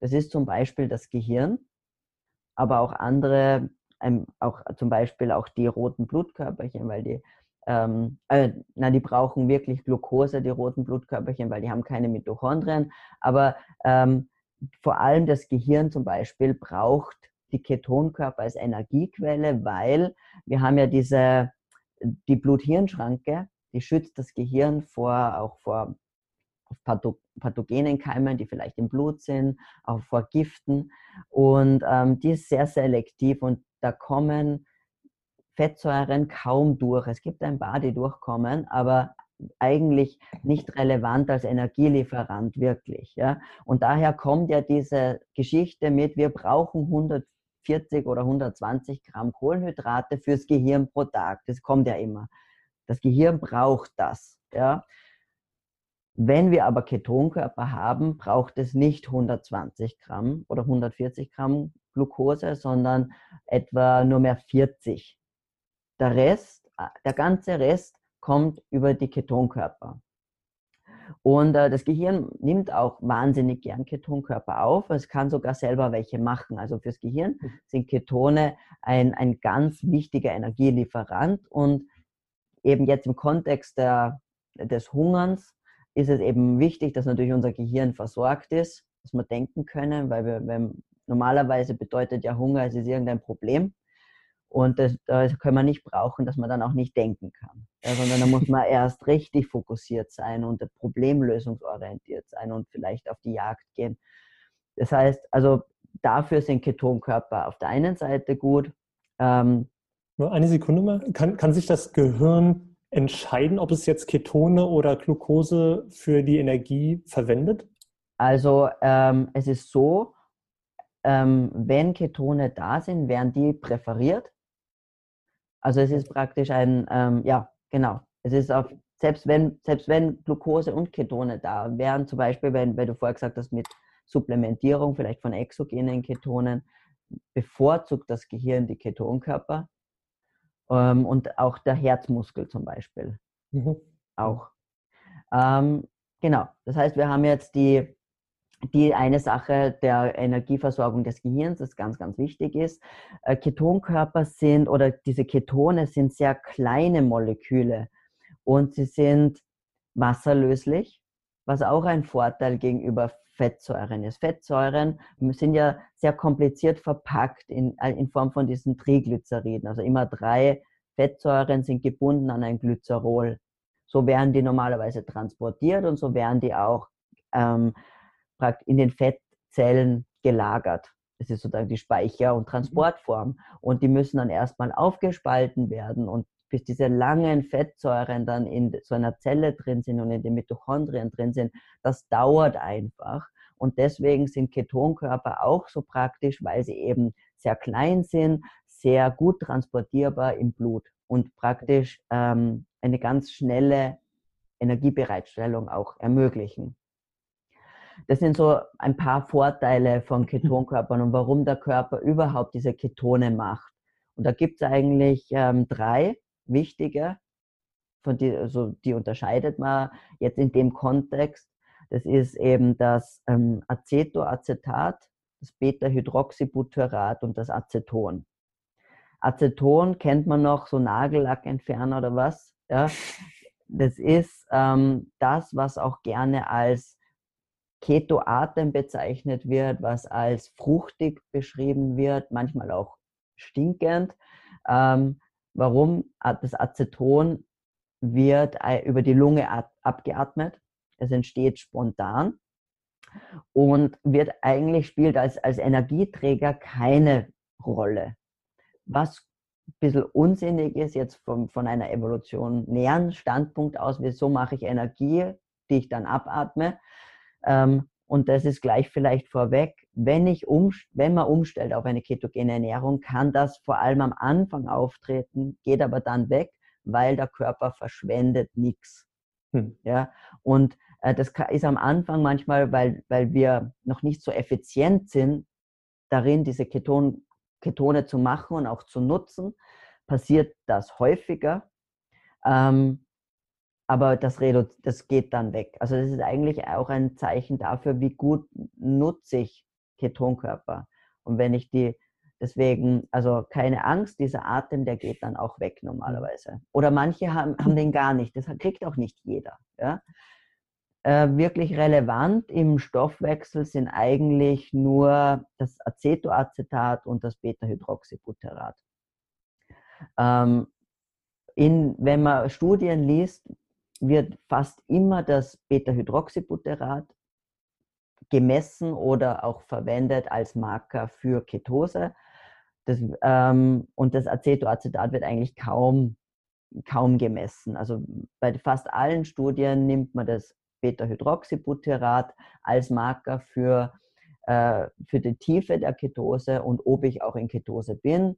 Das ist zum Beispiel das Gehirn, aber auch andere, ähm, auch zum Beispiel auch die roten Blutkörperchen, weil die, ähm, äh, na, die brauchen wirklich Glucose, die roten Blutkörperchen, weil die haben keine Mitochondrien. Aber ähm, vor allem das Gehirn zum Beispiel braucht die Ketonkörper als Energiequelle, weil wir haben ja diese die Blut-Hirn-Schranke, die schützt das Gehirn vor, auch vor pathogenen Keimen, die vielleicht im Blut sind, auch vor Giften. Und ähm, die ist sehr selektiv und da kommen Fettsäuren kaum durch. Es gibt ein paar, die durchkommen, aber eigentlich nicht relevant als Energielieferant wirklich. Ja? Und daher kommt ja diese Geschichte mit, wir brauchen 100 140 oder 120 Gramm Kohlenhydrate fürs Gehirn pro Tag. Das kommt ja immer. Das Gehirn braucht das. Ja. Wenn wir aber Ketonkörper haben, braucht es nicht 120 Gramm oder 140 Gramm Glucose, sondern etwa nur mehr 40. Der Rest, der ganze Rest kommt über die Ketonkörper. Und äh, das Gehirn nimmt auch wahnsinnig gern Ketonkörper auf. Es kann sogar selber welche machen. Also fürs Gehirn mhm. sind Ketone ein, ein ganz wichtiger Energielieferant. Und eben jetzt im Kontext der, des Hungerns ist es eben wichtig, dass natürlich unser Gehirn versorgt ist, dass wir denken können, weil wir, wenn, normalerweise bedeutet ja Hunger, es ist irgendein Problem. Und das, das können wir nicht brauchen, dass man dann auch nicht denken kann. Ja, sondern da muss man erst richtig fokussiert sein und problemlösungsorientiert sein und vielleicht auf die Jagd gehen. Das heißt, also dafür sind Ketonkörper auf der einen Seite gut. Ähm, Nur eine Sekunde mal. Kann, kann sich das Gehirn entscheiden, ob es jetzt Ketone oder Glucose für die Energie verwendet? Also ähm, es ist so, ähm, wenn Ketone da sind, werden die präferiert. Also es ist praktisch ein, ähm, ja, genau. Es ist auf, selbst wenn, selbst wenn Glucose und Ketone da wären, zum Beispiel, wenn, wenn du vorher gesagt hast, mit Supplementierung vielleicht von exogenen Ketonen, bevorzugt das Gehirn die Ketonkörper ähm, und auch der Herzmuskel zum Beispiel. Mhm. Auch. Ähm, genau. Das heißt, wir haben jetzt die die eine Sache der Energieversorgung des Gehirns, das ganz, ganz wichtig ist. Äh, Ketonkörper sind oder diese Ketone sind sehr kleine Moleküle und sie sind wasserlöslich, was auch ein Vorteil gegenüber Fettsäuren ist. Fettsäuren sind ja sehr kompliziert verpackt in, äh, in Form von diesen Triglyceriden. Also immer drei Fettsäuren sind gebunden an ein Glycerol. So werden die normalerweise transportiert und so werden die auch ähm, in den Fettzellen gelagert. Das ist sozusagen die Speicher- und mhm. Transportform. Und die müssen dann erstmal aufgespalten werden und bis diese langen Fettsäuren dann in so einer Zelle drin sind und in den Mitochondrien drin sind, das dauert einfach. Und deswegen sind Ketonkörper auch so praktisch, weil sie eben sehr klein sind, sehr gut transportierbar im Blut und praktisch ähm, eine ganz schnelle Energiebereitstellung auch ermöglichen. Das sind so ein paar Vorteile von Ketonkörpern und warum der Körper überhaupt diese Ketone macht. Und da gibt es eigentlich ähm, drei wichtige, von die, also die unterscheidet man jetzt in dem Kontext. Das ist eben das ähm, Acetoacetat, das Beta-Hydroxybutyrat und das Aceton. Aceton kennt man noch, so Nagellackentferner oder was. Ja? Das ist ähm, das, was auch gerne als Ketoatem bezeichnet wird, was als fruchtig beschrieben wird, manchmal auch stinkend. Ähm, warum? Das Aceton wird äh, über die Lunge abgeatmet. Es entsteht spontan und wird eigentlich spielt als, als Energieträger keine Rolle. Was ein bisschen unsinnig ist, jetzt vom, von einer evolutionären Standpunkt aus, wieso mache ich Energie, die ich dann abatme, ähm, und das ist gleich vielleicht vorweg, wenn, ich um, wenn man umstellt auf eine ketogene Ernährung, kann das vor allem am Anfang auftreten, geht aber dann weg, weil der Körper verschwendet nichts. Hm. Ja, und äh, das ist am Anfang manchmal, weil, weil wir noch nicht so effizient sind, darin diese Keton, Ketone zu machen und auch zu nutzen, passiert das häufiger. Ähm, aber das, das geht dann weg. Also das ist eigentlich auch ein Zeichen dafür, wie gut nutze ich Ketonkörper. Und wenn ich die, deswegen, also keine Angst, dieser Atem, der geht dann auch weg normalerweise. Oder manche haben, haben den gar nicht. Das kriegt auch nicht jeder. Ja? Äh, wirklich relevant im Stoffwechsel sind eigentlich nur das Acetoacetat und das Beta-Hydroxybutyrat. Ähm, in, wenn man Studien liest, wird fast immer das Beta-Hydroxybutyrat gemessen oder auch verwendet als Marker für Ketose. Das, ähm, und das Acetoacetat wird eigentlich kaum, kaum gemessen. Also bei fast allen Studien nimmt man das Beta-Hydroxybutyrat als Marker für, äh, für die Tiefe der Ketose und ob ich auch in Ketose bin.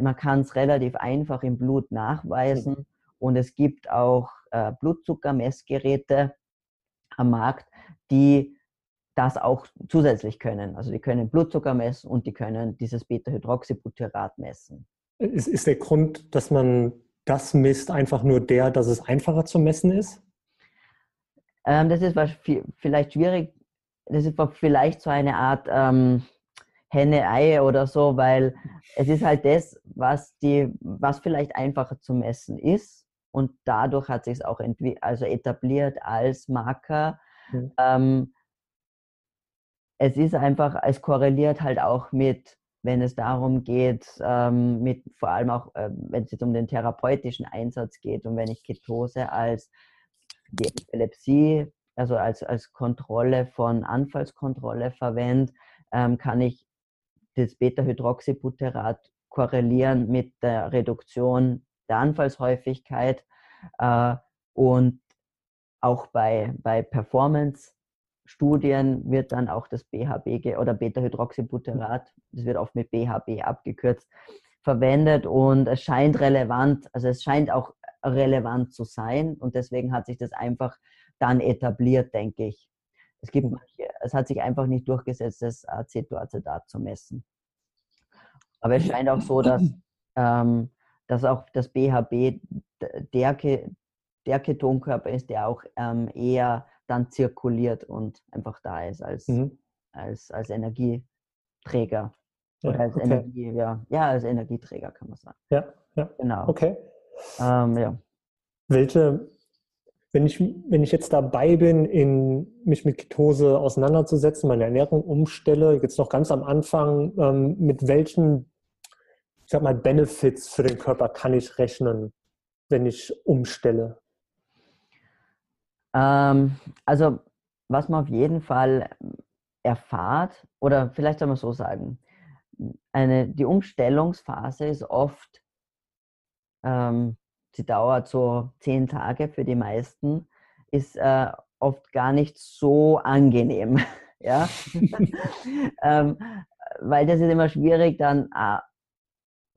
Man kann es relativ einfach im Blut nachweisen. Und es gibt auch äh, Blutzuckermessgeräte am Markt, die das auch zusätzlich können. Also die können Blutzucker messen und die können dieses Beta-Hydroxybutyrat messen. Ist, ist der Grund, dass man das misst, einfach nur der, dass es einfacher zu messen ist? Ähm, das ist vielleicht schwierig. Das ist vielleicht so eine Art ähm, Henne-Ei oder so, weil es ist halt das, was, die, was vielleicht einfacher zu messen ist und dadurch hat sich es auch also etabliert als Marker. Mhm. Ähm, es ist einfach, es korreliert halt auch mit, wenn es darum geht, ähm, mit vor allem auch, äh, wenn es jetzt um den therapeutischen Einsatz geht und wenn ich Ketose als die Epilepsie, also als, als Kontrolle von Anfallskontrolle verwende, ähm, kann ich das Beta-Hydroxybutyrat korrelieren mit der Reduktion der Anfallshäufigkeit äh, und auch bei, bei Performance-Studien wird dann auch das BHB oder Beta-Hydroxybutyrat, das wird oft mit BHB abgekürzt, verwendet und es scheint relevant, also es scheint auch relevant zu sein und deswegen hat sich das einfach dann etabliert, denke ich. Es, gibt manche, es hat sich einfach nicht durchgesetzt, das Acetoacetat zu messen. Aber es scheint auch so, dass, ähm, dass auch das BHB der, der Ketonkörper ist, der auch ähm, eher dann zirkuliert und einfach da ist als, mhm. als, als Energieträger. Ja, Oder als okay. Energie, ja, ja, als Energieträger kann man sagen. Ja, ja. Genau. Okay. Ähm, ja. Welche, wenn ich, wenn ich jetzt dabei bin, in, mich mit Ketose auseinanderzusetzen, meine Ernährung umstelle, jetzt noch ganz am Anfang, ähm, mit welchen, ich sag mal, Benefits für den Körper kann ich rechnen, wenn ich umstelle? Ähm, also, was man auf jeden Fall erfahrt, oder vielleicht soll man so sagen, eine, die Umstellungsphase ist oft ähm, sie dauert so zehn Tage für die meisten, ist äh, oft gar nicht so angenehm. ähm, weil das ist immer schwierig, dann, ah,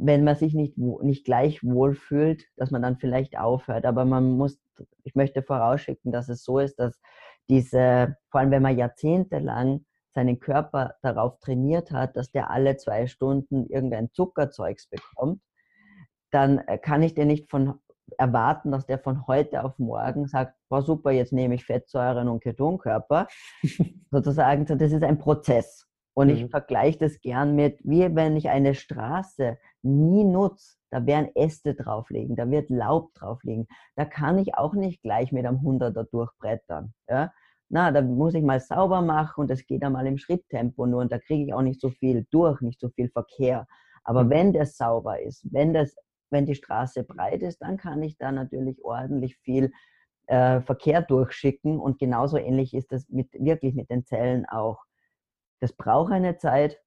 wenn man sich nicht, nicht gleich wohlfühlt, dass man dann vielleicht aufhört. Aber man muss, ich möchte vorausschicken, dass es so ist, dass diese, vor allem wenn man jahrzehntelang seinen Körper darauf trainiert hat, dass der alle zwei Stunden irgendein Zuckerzeugs bekommt, dann äh, kann ich den nicht von erwarten, dass der von heute auf morgen sagt, war super, jetzt nehme ich Fettsäuren und Ketonkörper. Sozusagen, das ist ein Prozess. Und mhm. ich vergleiche das gern mit, wie wenn ich eine Straße nie nutze, da werden Äste drauflegen, da wird Laub drauflegen. Da kann ich auch nicht gleich mit einem Hunderter durchbrettern. Ja? Na, da muss ich mal sauber machen und das geht einmal im Schritttempo nur und da kriege ich auch nicht so viel durch, nicht so viel Verkehr. Aber mhm. wenn das sauber ist, wenn das wenn die Straße breit ist, dann kann ich da natürlich ordentlich viel äh, Verkehr durchschicken und genauso ähnlich ist das mit, wirklich mit den Zellen auch. Das braucht eine Zeit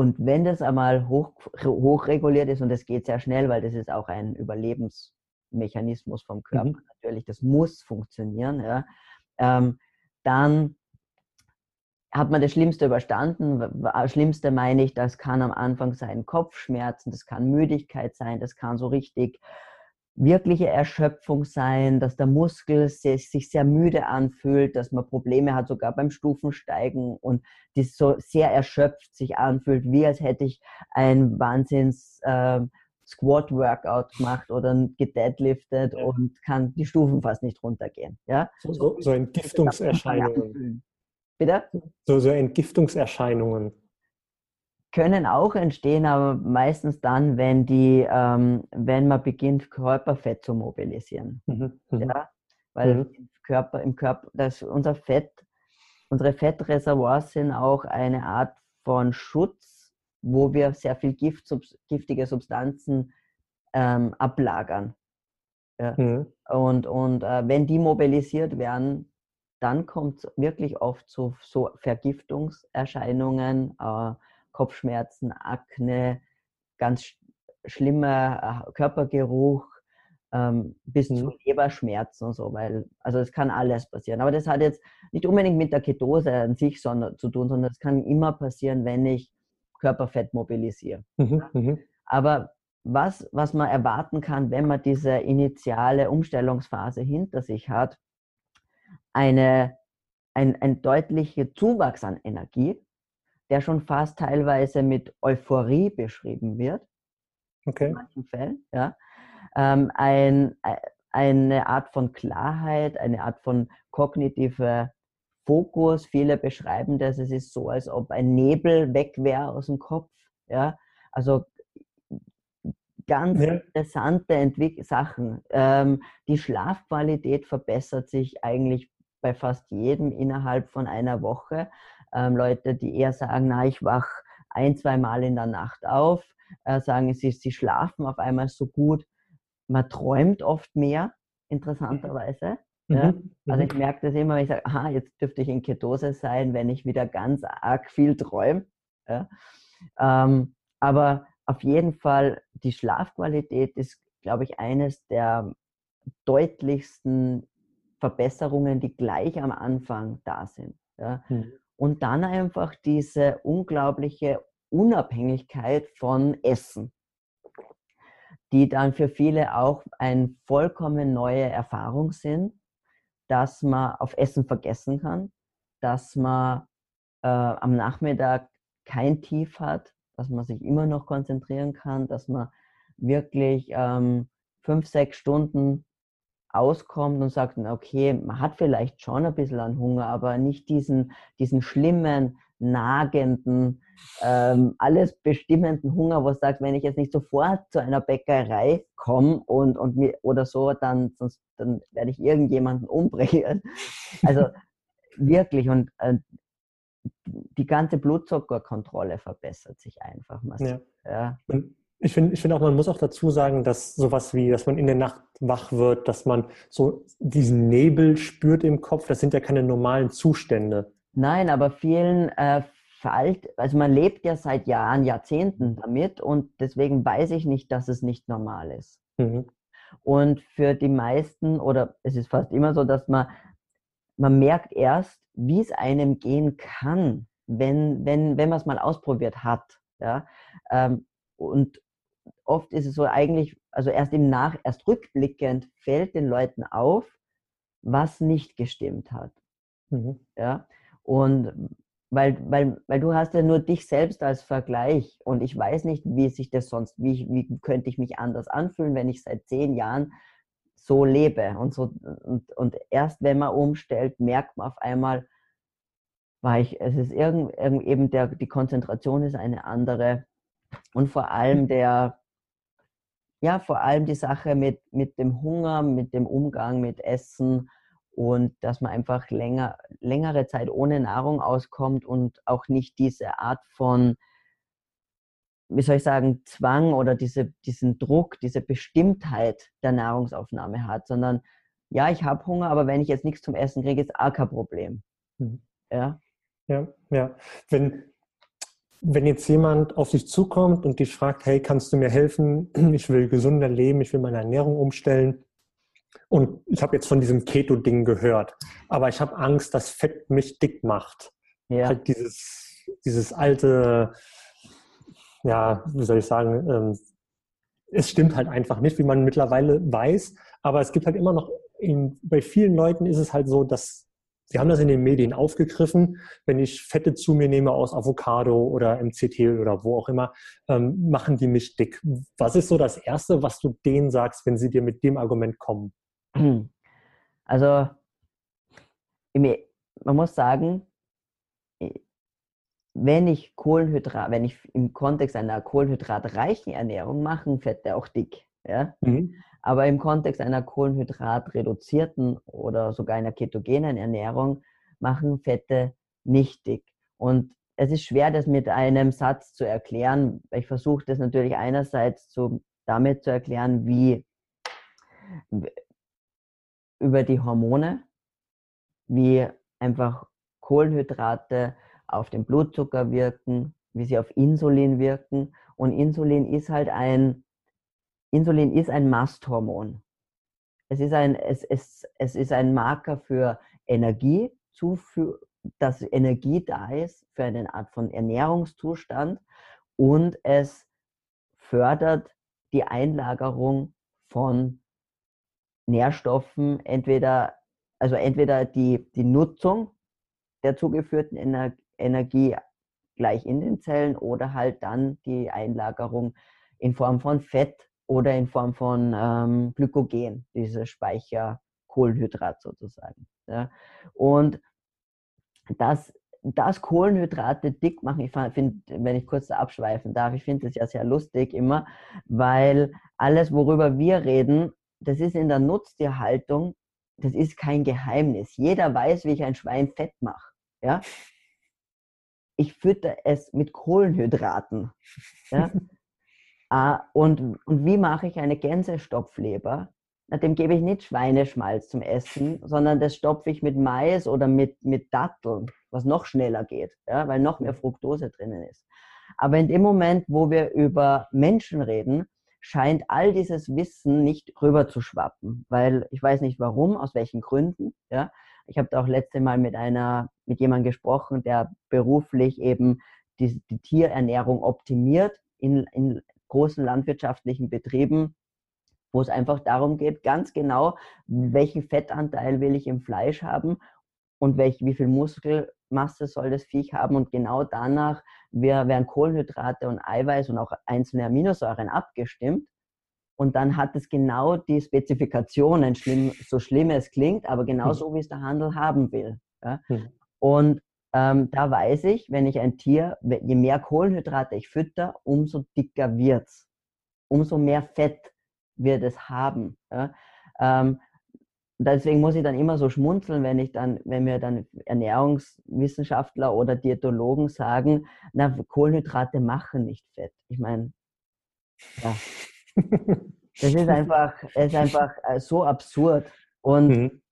und wenn das einmal hoch, hochreguliert ist und das geht sehr schnell, weil das ist auch ein Überlebensmechanismus vom Körper mhm. natürlich, das muss funktionieren, ja, ähm, dann hat man das Schlimmste überstanden. Schlimmste meine ich, das kann am Anfang sein Kopfschmerzen, das kann Müdigkeit sein, das kann so richtig wirkliche Erschöpfung sein, dass der Muskel sich sehr müde anfühlt, dass man Probleme hat, sogar beim Stufensteigen und das so sehr erschöpft sich anfühlt, wie als hätte ich ein Wahnsinns äh, Squat-Workout gemacht oder gedeadliftet ja. und kann die Stufen fast nicht runtergehen. Ja? So, so, so Entgiftungserscheinungen. Bitte? So, so Entgiftungserscheinungen. Können auch entstehen, aber meistens dann, wenn, die, ähm, wenn man beginnt, Körperfett zu mobilisieren. Mhm. mhm. Ja? Weil mhm. im Körper, im Körper, das, unser Fett, unsere Fettreservoirs sind auch eine Art von Schutz, wo wir sehr viel Gift, giftige Substanzen ähm, ablagern. Ja. Mhm. Und, und äh, wenn die mobilisiert werden, dann kommt es wirklich oft zu so Vergiftungserscheinungen, äh, Kopfschmerzen, Akne, ganz sch schlimmer äh, Körpergeruch, ähm, bis mhm. zu Leberschmerzen und so, weil, also es kann alles passieren. Aber das hat jetzt nicht unbedingt mit der Ketose an sich sondern, zu tun, sondern es kann immer passieren, wenn ich Körperfett mobilisiere. Mhm. Mhm. Aber was, was man erwarten kann, wenn man diese initiale Umstellungsphase hinter sich hat, eine, ein, ein deutlicher Zuwachs an Energie, der schon fast teilweise mit Euphorie beschrieben wird. Okay. In manchen Fällen, ja. Ähm, ein, äh, eine Art von Klarheit, eine Art von kognitiver Fokus. Viele beschreiben das, es ist so, als ob ein Nebel weg wäre aus dem Kopf. Ja? Also ganz ja. interessante Entwick Sachen. Ähm, die Schlafqualität verbessert sich eigentlich bei fast jedem innerhalb von einer Woche. Ähm, Leute, die eher sagen, na, ich wach ein, zwei Mal in der Nacht auf, äh, sagen, sie, sie schlafen auf einmal so gut. Man träumt oft mehr, interessanterweise. Mhm. Ja? Also ich mhm. merke das immer, wenn ich sage, aha, jetzt dürfte ich in Ketose sein, wenn ich wieder ganz arg viel träume. Ja? Ähm, aber auf jeden Fall, die Schlafqualität ist, glaube ich, eines der deutlichsten Verbesserungen, die gleich am Anfang da sind. Ja? Mhm. Und dann einfach diese unglaubliche Unabhängigkeit von Essen, die dann für viele auch eine vollkommen neue Erfahrung sind, dass man auf Essen vergessen kann, dass man äh, am Nachmittag kein Tief hat, dass man sich immer noch konzentrieren kann, dass man wirklich ähm, fünf, sechs Stunden auskommt und sagt, okay, man hat vielleicht schon ein bisschen an Hunger, aber nicht diesen, diesen schlimmen, nagenden, ähm, alles bestimmenden Hunger, wo es sagt, wenn ich jetzt nicht sofort zu einer Bäckerei komme und, und mir, oder so, dann, sonst, dann werde ich irgendjemanden umbringen. Also wirklich und äh, die ganze Blutzuckerkontrolle verbessert sich einfach massiv. Ja. ja. Ich finde ich find auch, man muss auch dazu sagen, dass sowas wie, dass man in der Nacht wach wird, dass man so diesen Nebel spürt im Kopf, das sind ja keine normalen Zustände. Nein, aber vielen äh, veralt, also man lebt ja seit Jahren, Jahrzehnten damit und deswegen weiß ich nicht, dass es nicht normal ist. Mhm. Und für die meisten, oder es ist fast immer so, dass man, man merkt erst, wie es einem gehen kann, wenn, wenn, wenn man es mal ausprobiert hat. Ja? Ähm, und oft ist es so eigentlich, also erst im Nach, erst rückblickend fällt den Leuten auf, was nicht gestimmt hat. Mhm. Ja. Und weil, weil, weil du hast ja nur dich selbst als Vergleich und ich weiß nicht, wie sich das sonst, wie, wie könnte ich mich anders anfühlen, wenn ich seit zehn Jahren so lebe und so und, und erst wenn man umstellt, merkt man auf einmal, war ich, es ist irgend, eben der, die Konzentration ist eine andere und vor allem der, ja, vor allem die Sache mit, mit dem Hunger, mit dem Umgang mit Essen und dass man einfach länger, längere Zeit ohne Nahrung auskommt und auch nicht diese Art von, wie soll ich sagen, Zwang oder diese, diesen Druck, diese Bestimmtheit der Nahrungsaufnahme hat, sondern ja, ich habe Hunger, aber wenn ich jetzt nichts zum Essen kriege, ist auch kein Problem. Mhm. Ja. Ja, ja. Wenn, wenn jetzt jemand auf dich zukommt und dich fragt, hey, kannst du mir helfen? Ich will gesunder leben, ich will meine Ernährung umstellen. Und ich habe jetzt von diesem Keto-Ding gehört, aber ich habe Angst, dass Fett mich dick macht. Ja. Halt dieses, dieses alte, ja, wie soll ich sagen, ähm, es stimmt halt einfach nicht, wie man mittlerweile weiß. Aber es gibt halt immer noch, in, bei vielen Leuten ist es halt so, dass Sie haben das in den Medien aufgegriffen. Wenn ich Fette zu mir nehme aus Avocado oder MCT oder wo auch immer, ähm, machen die mich dick. Was ist so das Erste, was du denen sagst, wenn sie dir mit dem Argument kommen? Also, man muss sagen, wenn ich Kohlenhydrat, wenn ich im Kontext einer kohlenhydratreichen Ernährung mache, Fette auch dick. Ja? Mhm. Aber im Kontext einer kohlenhydratreduzierten oder sogar einer ketogenen Ernährung machen Fette nicht dick. Und es ist schwer, das mit einem Satz zu erklären. Ich versuche das natürlich einerseits zu, damit zu erklären, wie über die Hormone, wie einfach Kohlenhydrate auf den Blutzucker wirken, wie sie auf Insulin wirken. Und Insulin ist halt ein Insulin ist ein Masthormon. Es ist ein, es, es, es ist ein Marker für Energie, dass Energie da ist für eine Art von Ernährungszustand und es fördert die Einlagerung von Nährstoffen, entweder, also entweder die, die Nutzung der zugeführten Ener Energie gleich in den Zellen oder halt dann die Einlagerung in Form von Fett oder in Form von ähm, Glykogen, diese Speicherkohlenhydrat sozusagen. Ja. Und das dass Kohlenhydrate dick machen, ich finde, wenn ich kurz abschweifen darf, ich finde das ja sehr lustig immer, weil alles, worüber wir reden, das ist in der Nutztierhaltung, das ist kein Geheimnis. Jeder weiß, wie ich ein Schwein fett mache. Ja? Ich fütter es mit Kohlenhydraten. Ja? Ah, und, und wie mache ich eine Gänsestopfleber? Na, dem gebe ich nicht Schweineschmalz zum Essen, sondern das stopfe ich mit Mais oder mit, mit Datteln, was noch schneller geht, ja, weil noch mehr Fructose drinnen ist. Aber in dem Moment, wo wir über Menschen reden, scheint all dieses Wissen nicht rüber zu schwappen, weil ich weiß nicht warum, aus welchen Gründen. Ja. Ich habe da auch letzte Mal mit einer, mit jemandem gesprochen, der beruflich eben die, die Tierernährung optimiert in, in großen landwirtschaftlichen Betrieben, wo es einfach darum geht, ganz genau, welchen Fettanteil will ich im Fleisch haben und welch, wie viel Muskelmasse soll das Viech haben. Und genau danach werden Kohlenhydrate und Eiweiß und auch einzelne Aminosäuren abgestimmt. Und dann hat es genau die Spezifikationen, schlimm, so schlimm es klingt, aber genau hm. so, wie es der Handel haben will. Ja? Hm. Und ähm, da weiß ich, wenn ich ein Tier, je mehr Kohlenhydrate ich fütter, umso dicker wird es. Umso mehr Fett wird es haben. Ja? Ähm, deswegen muss ich dann immer so schmunzeln, wenn ich dann, wenn mir dann Ernährungswissenschaftler oder Diätologen sagen, na, Kohlenhydrate machen nicht Fett. Ich meine, ja. Das ist einfach, ist einfach äh, so absurd. Und mhm.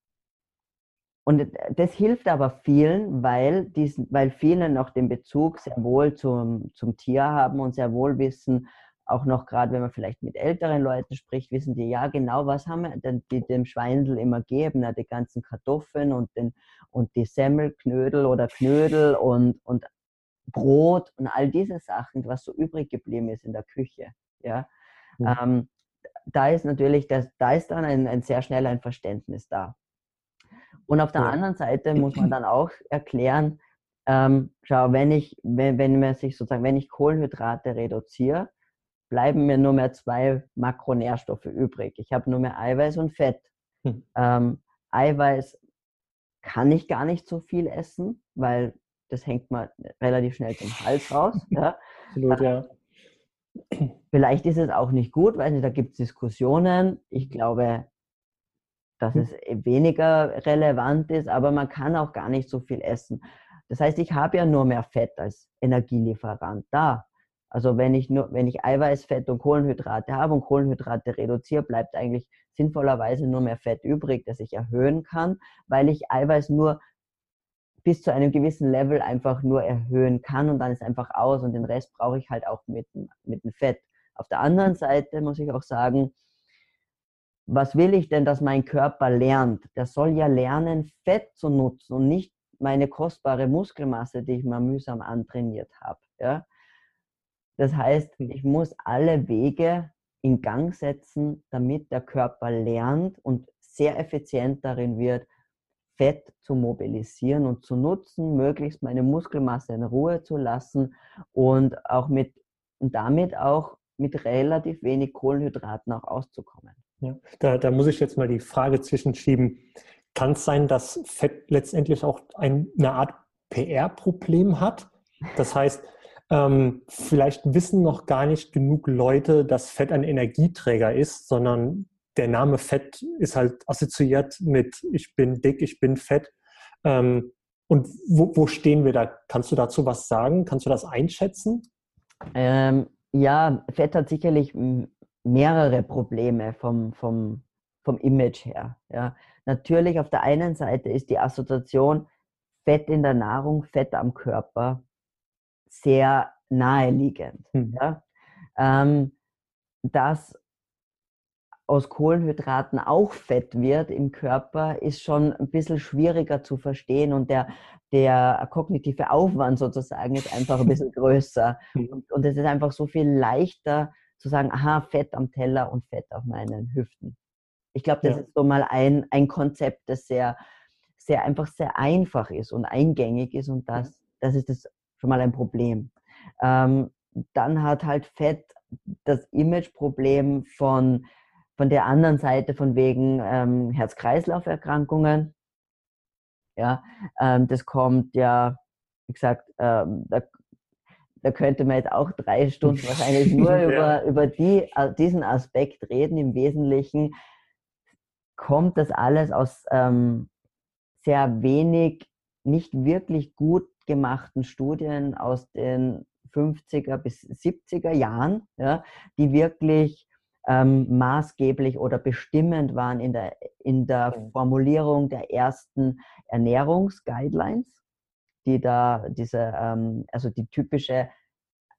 Und das hilft aber vielen, weil, diesen, weil viele noch den Bezug sehr wohl zum, zum Tier haben und sehr wohl wissen, auch noch gerade, wenn man vielleicht mit älteren Leuten spricht, wissen die, ja genau, was haben wir denn die dem Schweindel immer geben, ja, die ganzen Kartoffeln und, den, und die Semmelknödel oder Knödel und, und Brot und all diese Sachen, was so übrig geblieben ist in der Küche. Ja. Mhm. Ähm, da ist natürlich, das, da ist dann ein, ein sehr schnell ein Verständnis da. Und auf der ja. anderen Seite muss man dann auch erklären, ähm, schau, wenn ich, wenn, wenn man sich sozusagen, wenn ich Kohlenhydrate reduziere, bleiben mir nur mehr zwei Makronährstoffe übrig. Ich habe nur mehr Eiweiß und Fett. Hm. Ähm, Eiweiß kann ich gar nicht so viel essen, weil das hängt mal relativ schnell zum Hals raus. ja. Absolut, ja. Vielleicht ist es auch nicht gut, weil da gibt es Diskussionen. Ich glaube, dass hm. es weniger relevant ist, aber man kann auch gar nicht so viel essen. Das heißt, ich habe ja nur mehr Fett als Energielieferant da. Also wenn ich nur, wenn ich Eiweiß, Fett und Kohlenhydrate habe und Kohlenhydrate reduziere, bleibt eigentlich sinnvollerweise nur mehr Fett übrig, das ich erhöhen kann, weil ich Eiweiß nur bis zu einem gewissen Level einfach nur erhöhen kann und dann ist einfach aus und den Rest brauche ich halt auch mit, mit dem Fett. Auf der anderen Seite muss ich auch sagen, was will ich denn, dass mein Körper lernt? Der soll ja lernen, Fett zu nutzen und nicht meine kostbare Muskelmasse, die ich mal mühsam antrainiert habe. Ja? Das heißt, hm. ich muss alle Wege in Gang setzen, damit der Körper lernt und sehr effizient darin wird, Fett zu mobilisieren und zu nutzen, möglichst meine Muskelmasse in Ruhe zu lassen und auch mit und damit auch mit relativ wenig Kohlenhydraten auch auszukommen. Ja, da, da muss ich jetzt mal die Frage zwischenschieben. Kann es sein, dass Fett letztendlich auch ein, eine Art PR-Problem hat? Das heißt, ähm, vielleicht wissen noch gar nicht genug Leute, dass Fett ein Energieträger ist, sondern der Name Fett ist halt assoziiert mit ich bin dick, ich bin fett. Ähm, und wo, wo, stehen wir da? Kannst du dazu was sagen? Kannst du das einschätzen? Ähm, ja, Fett hat sicherlich mehrere Probleme vom, vom, vom Image her. Ja. Natürlich auf der einen Seite ist die Assoziation Fett in der Nahrung, Fett am Körper sehr naheliegend. Mhm. Ja. Ähm, dass aus Kohlenhydraten auch Fett wird im Körper, ist schon ein bisschen schwieriger zu verstehen und der, der kognitive Aufwand sozusagen ist einfach ein bisschen größer. Mhm. Und, und es ist einfach so viel leichter zu sagen, aha, Fett am Teller und Fett auf meinen Hüften. Ich glaube, das ja. ist so mal ein, ein Konzept, das sehr, sehr einfach sehr einfach ist und eingängig ist und das, das ist das schon mal ein Problem. Ähm, dann hat halt Fett das Imageproblem von, von der anderen Seite von wegen ähm, Herz-Kreislauf-Erkrankungen. Ja, ähm, das kommt ja wie gesagt, ähm, da, da könnte man jetzt auch drei Stunden wahrscheinlich nur ja. über, über die, äh, diesen Aspekt reden. Im Wesentlichen kommt das alles aus ähm, sehr wenig, nicht wirklich gut gemachten Studien aus den 50er bis 70er Jahren, ja, die wirklich ähm, maßgeblich oder bestimmend waren in der, in der Formulierung der ersten Ernährungsguidelines, die da diese, ähm, also die typische,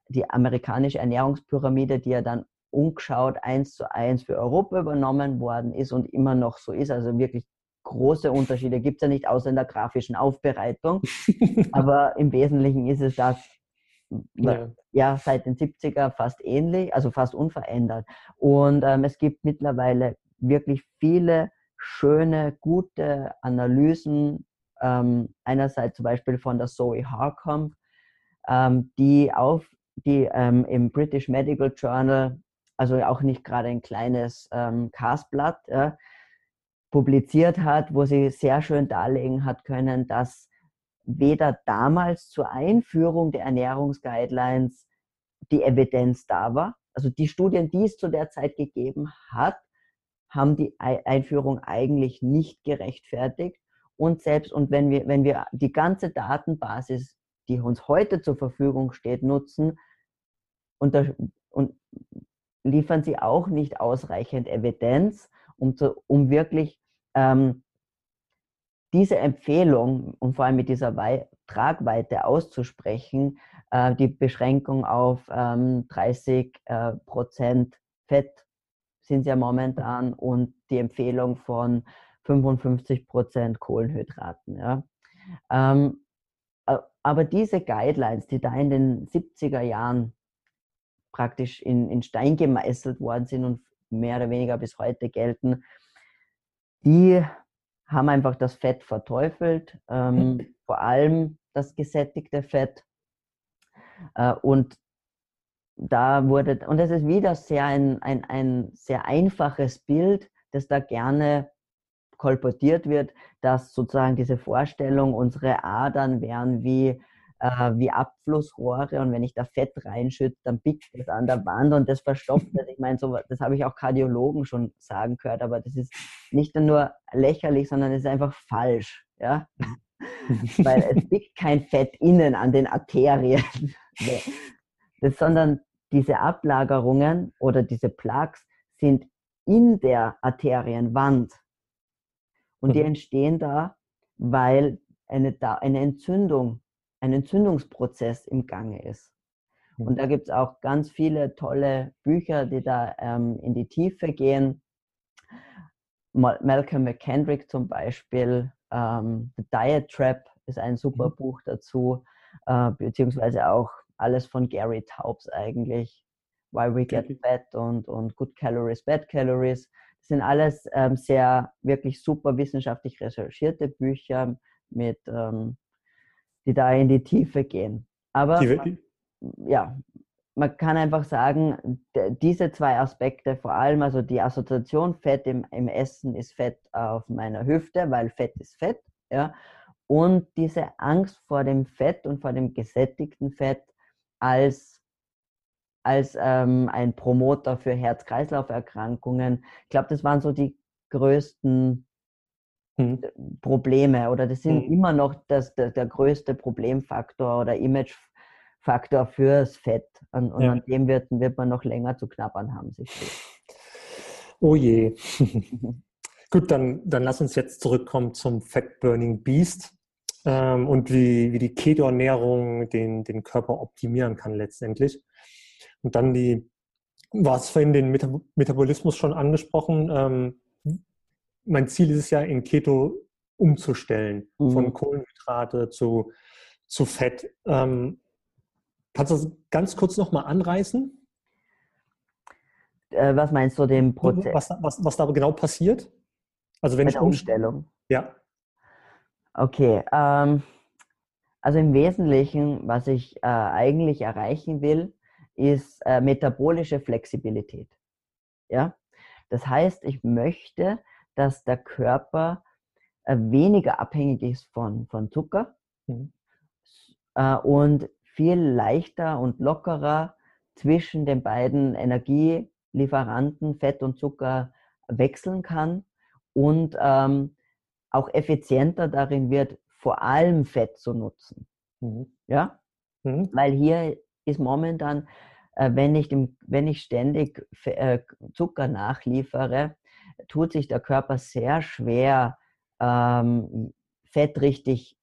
die amerikanische Ernährungspyramide, die ja dann umgeschaut eins zu eins für Europa übernommen worden ist und immer noch so ist, also wirklich große Unterschiede gibt es ja nicht, außer in der grafischen Aufbereitung. Aber im Wesentlichen ist es das, ja. ja. seit den 70er fast ähnlich, also fast unverändert. Und ähm, es gibt mittlerweile wirklich viele schöne, gute Analysen. Ähm, einerseits zum Beispiel von der Zoe Harcombe, ähm, die auf die ähm, im British Medical Journal, also auch nicht gerade ein kleines ähm, Castblatt, ja, publiziert hat, wo sie sehr schön darlegen hat können, dass weder damals zur Einführung der Ernährungsguidelines die Evidenz da war. Also die Studien, die es zu der Zeit gegeben hat, haben die Einführung eigentlich nicht gerechtfertigt. Und selbst, und wenn wir, wenn wir die ganze Datenbasis, die uns heute zur Verfügung steht, nutzen, und, und liefern sie auch nicht ausreichend Evidenz, um, zu, um wirklich ähm, diese Empfehlung und vor allem mit dieser Wei Tragweite auszusprechen, äh, die Beschränkung auf ähm, 30 äh, Prozent Fett sind ja momentan und die Empfehlung von 55 Prozent Kohlenhydraten. Ja. Ähm, aber diese Guidelines, die da in den 70er Jahren praktisch in, in Stein gemeißelt worden sind und mehr oder weniger bis heute gelten, die haben einfach das Fett verteufelt, ähm, mhm. vor allem das gesättigte Fett. Äh, und da wurde, und das ist wieder sehr ein, ein, ein sehr einfaches Bild, das da gerne kolportiert wird, dass sozusagen diese Vorstellung, unsere Adern wären wie äh, wie Abflussrohre und wenn ich da Fett reinschütte, dann biegt es an der Wand und das verstopft es. Ich meine, so, das habe ich auch Kardiologen schon sagen gehört, aber das ist nicht nur lächerlich, sondern es ist einfach falsch. Ja? Weil es biegt kein Fett innen an den Arterien, das, sondern diese Ablagerungen oder diese Plaques sind in der Arterienwand. Und die mhm. entstehen da, weil eine, eine Entzündung ein Entzündungsprozess im Gange ist. Und da gibt es auch ganz viele tolle Bücher, die da ähm, in die Tiefe gehen. Malcolm McKendrick zum Beispiel, ähm, The Diet Trap ist ein super mhm. Buch dazu, äh, beziehungsweise auch alles von Gary Taubes eigentlich. Why We Get Fat und, und Good Calories, Bad Calories. Das sind alles ähm, sehr wirklich super wissenschaftlich recherchierte Bücher mit ähm, die da in die Tiefe gehen. Aber die, ja, man kann einfach sagen, diese zwei Aspekte, vor allem also die Assoziation Fett im, im, Essen ist Fett auf meiner Hüfte, weil Fett ist Fett, ja, und diese Angst vor dem Fett und vor dem gesättigten Fett als, als ähm, ein Promoter für Herz-Kreislauf-Erkrankungen. Ich glaube, das waren so die größten hm. Probleme oder das sind hm. immer noch das, der, der größte Problemfaktor oder Imagefaktor fürs Fett. Und, und ja. an dem wird, wird man noch länger zu knabbern haben, sich. Oh je. Gut, dann, dann lass uns jetzt zurückkommen zum Fat Burning Beast ähm, und wie, wie die Keto-Ernährung den, den Körper optimieren kann letztendlich. Und dann die, war es vorhin den Metabolismus schon angesprochen, ähm, mein Ziel ist es ja, in Keto umzustellen, mhm. von Kohlenhydrate zu, zu Fett. Ähm, kannst du das ganz kurz nochmal anreißen? Äh, was meinst du dem Prozess? Was, was, was da genau passiert? Also wenn Bei ich Umstellung. Ja. Okay. Ähm, also im Wesentlichen, was ich äh, eigentlich erreichen will, ist äh, metabolische Flexibilität. Ja. Das heißt, ich möchte, dass der Körper äh, weniger abhängig ist von, von Zucker, mhm. äh, und viel leichter und lockerer zwischen den beiden Energielieferanten Fett und Zucker wechseln kann und ähm, auch effizienter darin wird, vor allem Fett zu nutzen. Mhm. Ja? Mhm. Weil hier ist momentan, wenn, ich dem, wenn ich ständig äh, Zucker nachliefere, tut sich der Körper sehr schwer, ähm, Fett richtig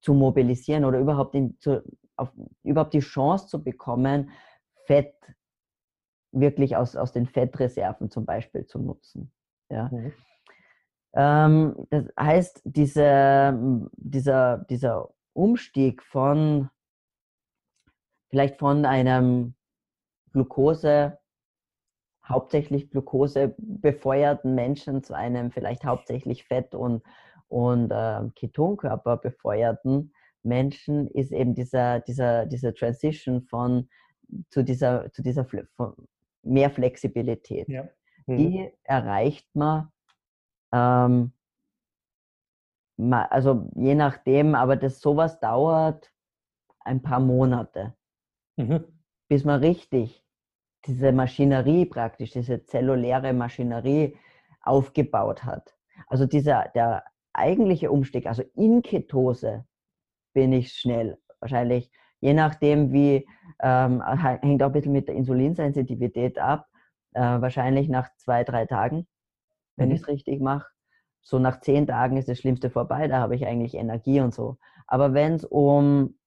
zu mobilisieren oder überhaupt, in, zu, auf, überhaupt die Chance zu bekommen, Fett wirklich aus, aus den Fettreserven zum Beispiel zu nutzen. Ja. Mhm. Ähm, das heißt, diese, dieser, dieser Umstieg von vielleicht von einem Glucose, hauptsächlich Glucose befeuerten Menschen zu einem vielleicht hauptsächlich Fett- und, und äh, Ketonkörper befeuerten Menschen ist eben dieser, dieser, diese Transition von zu dieser, zu dieser mehr Flexibilität. Ja. Mhm. Die erreicht man, ähm, also je nachdem, aber das sowas dauert ein paar Monate, mhm. bis man richtig diese Maschinerie praktisch, diese zelluläre Maschinerie aufgebaut hat. Also dieser, der eigentliche Umstieg, also in Ketose bin ich schnell, wahrscheinlich je nachdem wie, ähm, hängt auch ein bisschen mit der Insulinsensitivität ab, äh, wahrscheinlich nach zwei, drei Tagen, wenn mhm. ich es richtig mache. So nach zehn Tagen ist das Schlimmste vorbei, da habe ich eigentlich Energie und so. Aber wenn es um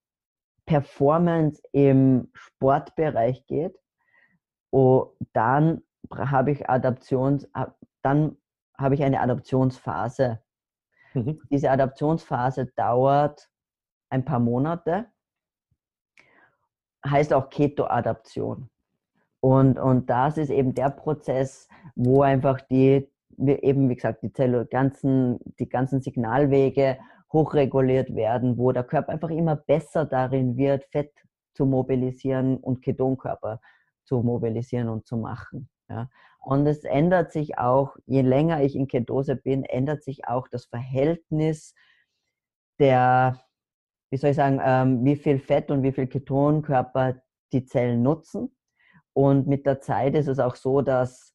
Performance im Sportbereich geht, oh, dann habe ich Adaptions, dann habe ich eine Adaptionsphase. Mhm. Diese Adaptionsphase dauert ein paar Monate heißt auch Keto-Adaption. Und, und das ist eben der Prozess, wo einfach die, eben wie gesagt, die Zelle, ganzen, die ganzen Signalwege hochreguliert werden, wo der Körper einfach immer besser darin wird, Fett zu mobilisieren und Ketonkörper zu mobilisieren und zu machen. Ja. Und es ändert sich auch, je länger ich in Ketose bin, ändert sich auch das Verhältnis der wie soll ich sagen, ähm, wie viel Fett und wie viel Ketonkörper die Zellen nutzen. Und mit der Zeit ist es auch so, dass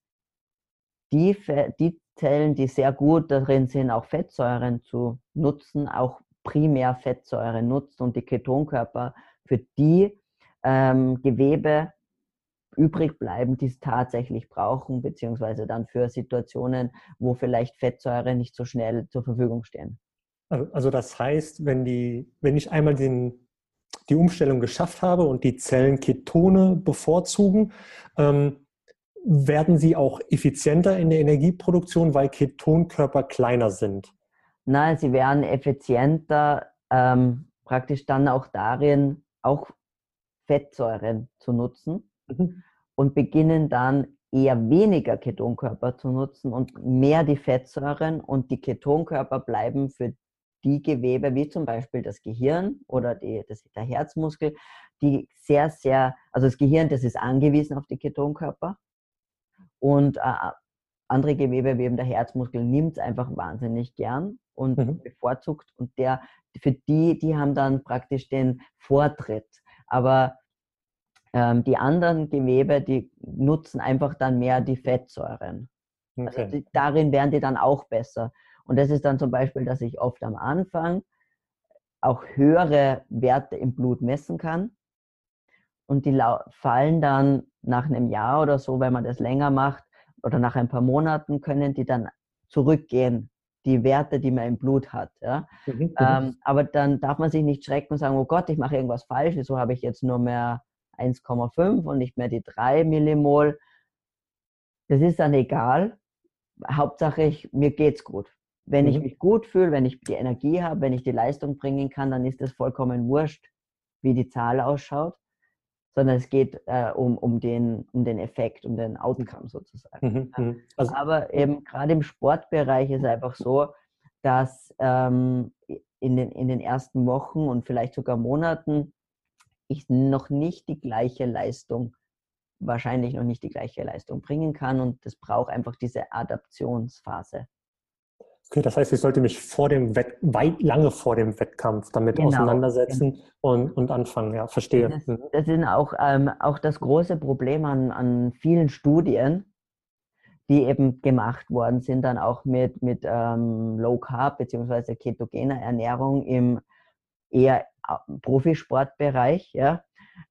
die, die Zellen, die sehr gut darin sind, auch Fettsäuren zu nutzen, auch primär Fettsäuren nutzen und die Ketonkörper für die ähm, Gewebe übrig bleiben, die es tatsächlich brauchen, beziehungsweise dann für Situationen, wo vielleicht Fettsäuren nicht so schnell zur Verfügung stehen. Also das heißt, wenn, die, wenn ich einmal den, die Umstellung geschafft habe und die Zellen Ketone bevorzugen, ähm, werden sie auch effizienter in der Energieproduktion, weil Ketonkörper kleiner sind? Nein, sie werden effizienter ähm, praktisch dann auch darin, auch Fettsäuren zu nutzen mhm. und beginnen dann eher weniger Ketonkörper zu nutzen und mehr die Fettsäuren und die Ketonkörper bleiben für die Gewebe, wie zum Beispiel das Gehirn oder die, das, der Herzmuskel, die sehr, sehr, also das Gehirn, das ist angewiesen auf die Ketonkörper und äh, andere Gewebe, wie eben der Herzmuskel, nimmt es einfach wahnsinnig gern und mhm. bevorzugt und der, für die, die haben dann praktisch den Vortritt. Aber ähm, die anderen Gewebe, die nutzen einfach dann mehr die Fettsäuren. Also okay. Also die, darin werden die dann auch besser. Und das ist dann zum Beispiel, dass ich oft am Anfang auch höhere Werte im Blut messen kann. Und die fallen dann nach einem Jahr oder so, wenn man das länger macht, oder nach ein paar Monaten können die dann zurückgehen, die Werte, die man im Blut hat. Ja? Mhm, mhm. ähm, aber dann darf man sich nicht schrecken und sagen, oh Gott, ich mache irgendwas falsch, wieso habe ich jetzt nur mehr 1,5 und nicht mehr die 3 Millimol. Das ist dann egal. Hauptsache, ich, mir geht's gut. Wenn mhm. ich mich gut fühle, wenn ich die Energie habe, wenn ich die Leistung bringen kann, dann ist es vollkommen wurscht, wie die Zahl ausschaut, sondern es geht äh, um, um, den, um den Effekt, um den Outcome sozusagen. Mhm. mhm. Also, Aber eben gerade im Sportbereich ist es einfach so, dass ähm, in, den, in den ersten Wochen und vielleicht sogar Monaten ich noch nicht die gleiche Leistung, wahrscheinlich noch nicht die gleiche Leistung bringen kann und das braucht einfach diese Adaptionsphase. Okay, das heißt, ich sollte mich vor dem Wett weit lange vor dem Wettkampf damit genau. auseinandersetzen und, und anfangen. Ja, verstehe. Das, mhm. das ist auch, ähm, auch das große Problem an, an vielen Studien, die eben gemacht worden sind, dann auch mit, mit ähm, Low Carb bzw. ketogener Ernährung im eher Profisportbereich, ja,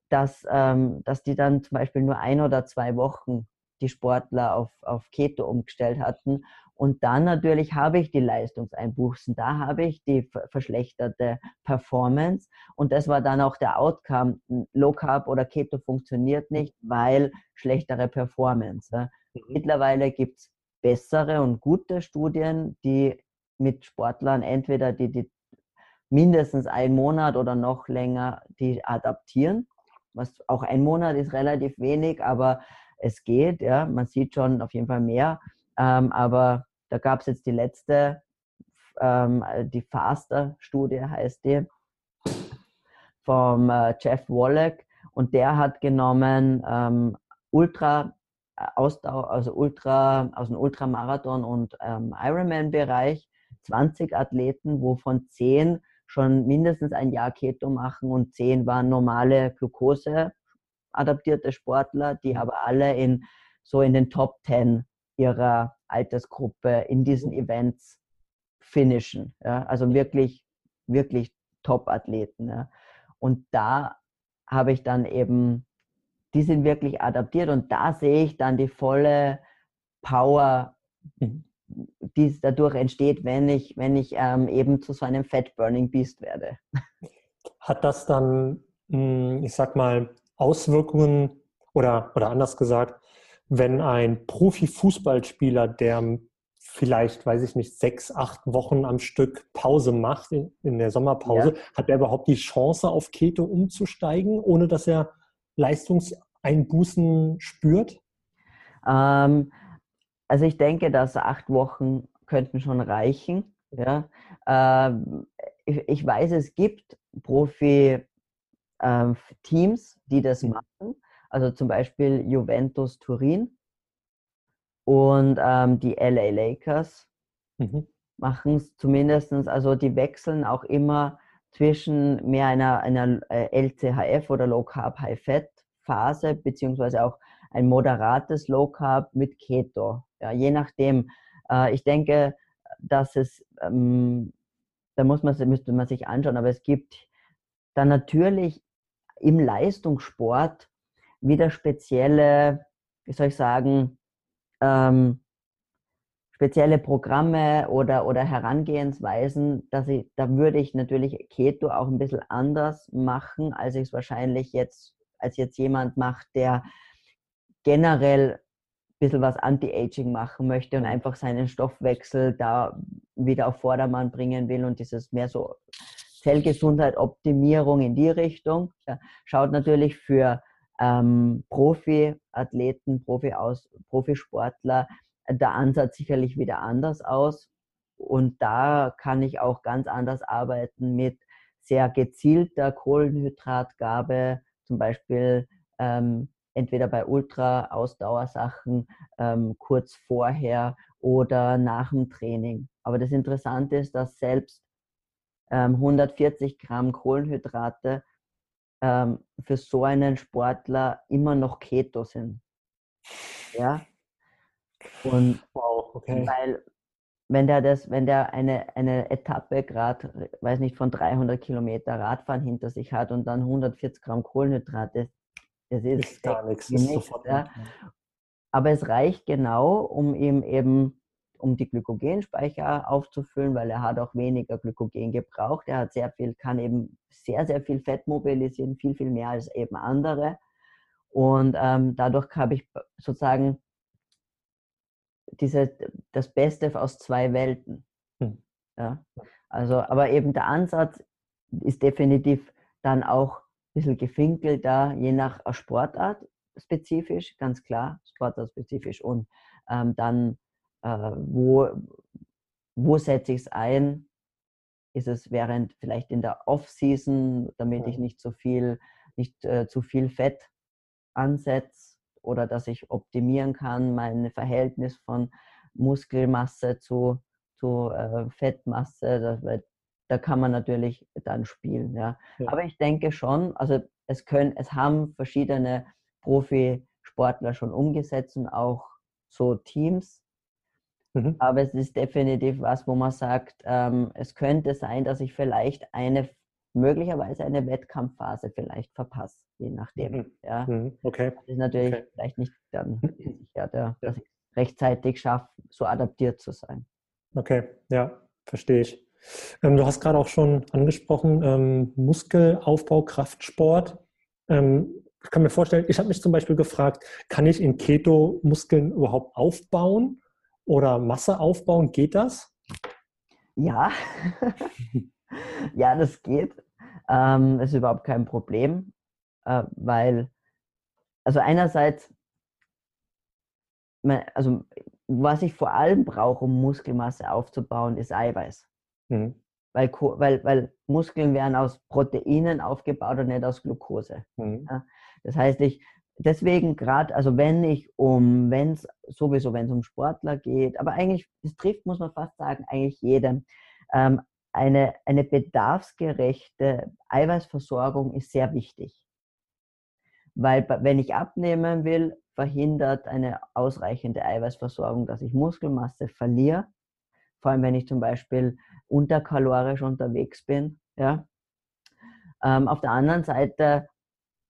dass, ähm, dass die dann zum Beispiel nur ein oder zwei Wochen die Sportler auf, auf Keto umgestellt hatten. Und dann natürlich habe ich die Leistungseinbußen, da habe ich die verschlechterte Performance. Und das war dann auch der Outcome. Low Carb oder Keto funktioniert nicht, weil schlechtere Performance. Mhm. Mittlerweile gibt es bessere und gute Studien, die mit Sportlern entweder die, die mindestens einen Monat oder noch länger die adaptieren. Was auch ein Monat ist relativ wenig, aber es geht. Ja, man sieht schon auf jeden Fall mehr. Ähm, aber da gab es jetzt die letzte, ähm, die Faster-Studie heißt die, vom äh, Jeff Wallach und der hat genommen ähm, Ultra äh, Ausdauer, also Ultra, aus dem Ultramarathon und ähm, Ironman-Bereich 20 Athleten, wovon 10 schon mindestens ein Jahr Keto machen und 10 waren normale Glucose adaptierte Sportler, die aber alle in so in den Top 10 ihrer Altersgruppe in diesen Events finishen. Ja? Also wirklich, wirklich Top-Athleten. Ja? Und da habe ich dann eben die sind wirklich adaptiert und da sehe ich dann die volle Power, mhm. Die dadurch entsteht, wenn ich, wenn ich ähm, eben zu so einem Fat Burning Beast werde. Hat das dann, hm, ich sag mal, Auswirkungen oder, oder anders gesagt, wenn ein Profifußballspieler, der vielleicht, weiß ich nicht, sechs, acht Wochen am Stück Pause macht in, in der Sommerpause, ja. hat er überhaupt die Chance, auf Keto umzusteigen, ohne dass er Leistungseinbußen spürt? Ähm, also ich denke, dass acht Wochen könnten schon reichen. Ja? Ähm, ich, weiß, es gibt Profi-Teams, ähm, die das mhm. machen. Also zum Beispiel Juventus Turin und ähm, die LA Lakers mhm. machen es zumindest, also die wechseln auch immer zwischen mehr einer, einer äh, LCHF oder Low Carb High Fat Phase, beziehungsweise auch ein moderates Low Carb mit Keto. Ja, je nachdem. Äh, ich denke, dass es, ähm, da muss man, müsste man sich anschauen, aber es gibt dann natürlich im Leistungssport wieder spezielle, wie soll ich sagen, ähm, spezielle Programme oder, oder Herangehensweisen, dass ich, da würde ich natürlich Keto auch ein bisschen anders machen, als ich es wahrscheinlich jetzt, als jetzt jemand macht, der generell ein bisschen was Anti-Aging machen möchte und einfach seinen Stoffwechsel da wieder auf Vordermann bringen will und dieses mehr so Zellgesundheit, Optimierung in die Richtung. Ja, schaut natürlich für ähm, Profi-Athleten, Profi-Aus, Profisportler der Ansatz sicherlich wieder anders aus. Und da kann ich auch ganz anders arbeiten mit sehr gezielter Kohlenhydratgabe, zum Beispiel ähm, entweder bei Ultra-Ausdauersachen ähm, kurz vorher oder nach dem Training. Aber das Interessante ist, dass selbst ähm, 140 Gramm Kohlenhydrate ähm, für so einen Sportler immer noch Keto sind. Ja. Und wow, okay. weil wenn der das, wenn der eine, eine Etappe gerade, weiß nicht, von 300 Kilometer Radfahren hinter sich hat und dann 140 Gramm Kohlenhydrate, das ist, ist gar nichts. nichts ja. Aber es reicht genau, um ihm eben um die Glykogenspeicher aufzufüllen, weil er hat auch weniger Glykogen gebraucht. Er hat sehr viel, kann eben sehr, sehr viel Fett mobilisieren, viel, viel mehr als eben andere. Und ähm, dadurch habe ich sozusagen diese, das Beste aus zwei Welten. Hm. Ja? Also, aber eben der Ansatz ist definitiv dann auch bisschen gefinkelter, je nach Sportart spezifisch, ganz klar, Sportart spezifisch und ähm, dann äh, wo, wo setze ich es ein? Ist es während vielleicht in der Off-Season, damit ich nicht zu viel, nicht äh, zu viel Fett ansetze oder dass ich optimieren kann, mein Verhältnis von Muskelmasse zu, zu äh, Fettmasse, das, da kann man natürlich dann spielen. Ja. ja. Aber ich denke schon, also es können, es haben verschiedene Profisportler schon umgesetzt und auch so Teams. Mhm. Aber es ist definitiv was, wo man sagt, ähm, es könnte sein, dass ich vielleicht eine möglicherweise eine Wettkampfphase vielleicht verpasse, je nachdem. Mhm. Ja. Mhm. Okay. Das ist natürlich okay. vielleicht nicht dann sicher, der, dass ich rechtzeitig schaffe, so adaptiert zu sein. Okay, ja, verstehe ich. Ähm, du hast gerade auch schon angesprochen, ähm, Muskelaufbau, Kraftsport. Ähm, ich kann mir vorstellen, ich habe mich zum Beispiel gefragt, kann ich in Keto Muskeln überhaupt aufbauen oder Masse aufbauen? Geht das? Ja, ja, das geht. Ähm, ist überhaupt kein Problem, äh, weil, also einerseits, also was ich vor allem brauche, um Muskelmasse aufzubauen, ist Eiweiß. Mhm. Weil, weil, weil Muskeln werden aus Proteinen aufgebaut und nicht aus Glucose. Mhm. Ja? Das heißt, ich, deswegen gerade, also wenn ich um, wenn es sowieso, wenn es um Sportler geht, aber eigentlich, das trifft, muss man fast sagen, eigentlich jedem. Ähm, eine, eine bedarfsgerechte Eiweißversorgung ist sehr wichtig. Weil wenn ich abnehmen will, verhindert eine ausreichende Eiweißversorgung, dass ich Muskelmasse verliere. Vor allem, wenn ich zum Beispiel unterkalorisch unterwegs bin. Ja. Ähm, auf der anderen Seite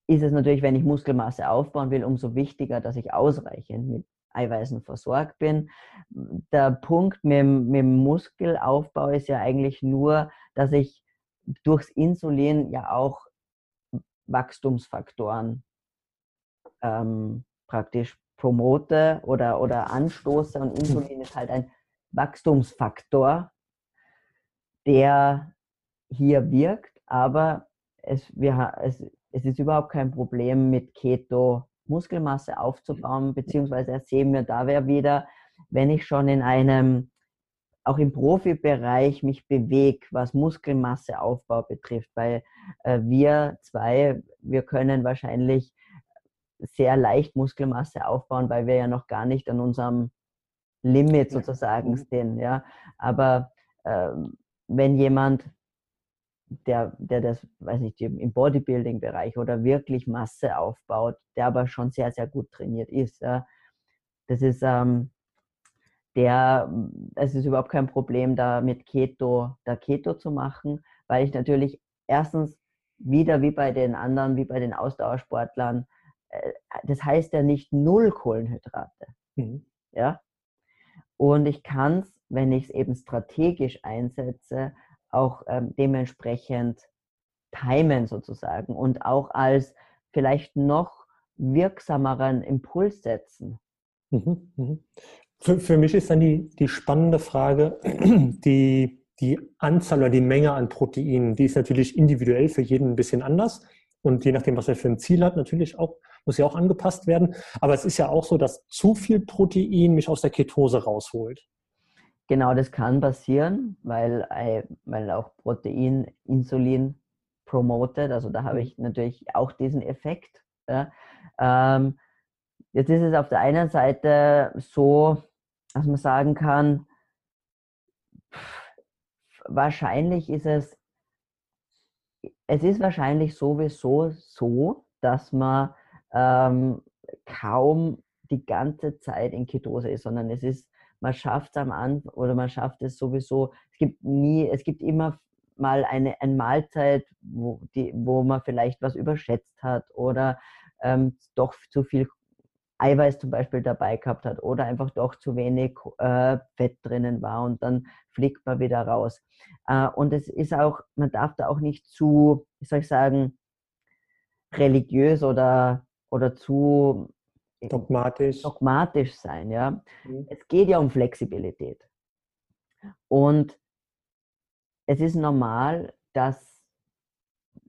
ist es natürlich, wenn ich Muskelmasse aufbauen will, umso wichtiger, dass ich ausreichend mit Eiweißen versorgt bin. Der Punkt mit, mit dem Muskelaufbau ist ja eigentlich nur, dass ich durchs Insulin ja auch Wachstumsfaktoren ähm, praktisch promote oder, oder anstoße. Und Insulin ist halt ein Wachstumsfaktor, der hier wirkt, aber es, wir, es, es ist überhaupt kein Problem mit Keto Muskelmasse aufzubauen, beziehungsweise sehen wir da wieder, wenn ich schon in einem, auch im Profibereich mich bewege, was Muskelmasseaufbau betrifft, weil äh, wir zwei, wir können wahrscheinlich sehr leicht Muskelmasse aufbauen, weil wir ja noch gar nicht an unserem Limit sozusagen mhm. sind. Ja? Aber äh, wenn jemand der, der das, weiß nicht, im Bodybuilding-Bereich oder wirklich Masse aufbaut, der aber schon sehr, sehr gut trainiert ist. Ja. Das ist, ähm, der, es ist überhaupt kein Problem, da mit Keto, da Keto zu machen, weil ich natürlich erstens wieder wie bei den anderen, wie bei den Ausdauersportlern, äh, das heißt ja nicht null Kohlenhydrate. Mhm. Ja. Und ich kann es, wenn ich es eben strategisch einsetze, auch ähm, dementsprechend timen sozusagen und auch als vielleicht noch wirksameren Impuls setzen. Mhm, mhm. Für, für mich ist dann die, die spannende Frage, die, die Anzahl oder die Menge an Proteinen, die ist natürlich individuell für jeden ein bisschen anders. Und je nachdem, was er für ein Ziel hat, natürlich auch, muss ja auch angepasst werden. Aber es ist ja auch so, dass zu viel Protein mich aus der Ketose rausholt. Genau, das kann passieren, weil, äh, weil auch Protein Insulin promotet. Also da habe mhm. ich natürlich auch diesen Effekt. Ja. Ähm, jetzt ist es auf der einen Seite so, dass man sagen kann, wahrscheinlich ist es, es ist wahrscheinlich sowieso so, dass man ähm, kaum die ganze Zeit in Ketose ist, sondern es ist man schafft es am Anfang oder man schafft es sowieso. Es gibt nie, es gibt immer mal eine, eine Mahlzeit, wo, die, wo man vielleicht was überschätzt hat oder ähm, doch zu viel Eiweiß zum Beispiel dabei gehabt hat oder einfach doch zu wenig äh, Fett drinnen war und dann fliegt man wieder raus. Äh, und es ist auch, man darf da auch nicht zu, wie soll ich sagen, religiös oder, oder zu dogmatisch. dogmatisch sein. Ja? Mhm. Es geht ja um Flexibilität. Und es ist normal, dass,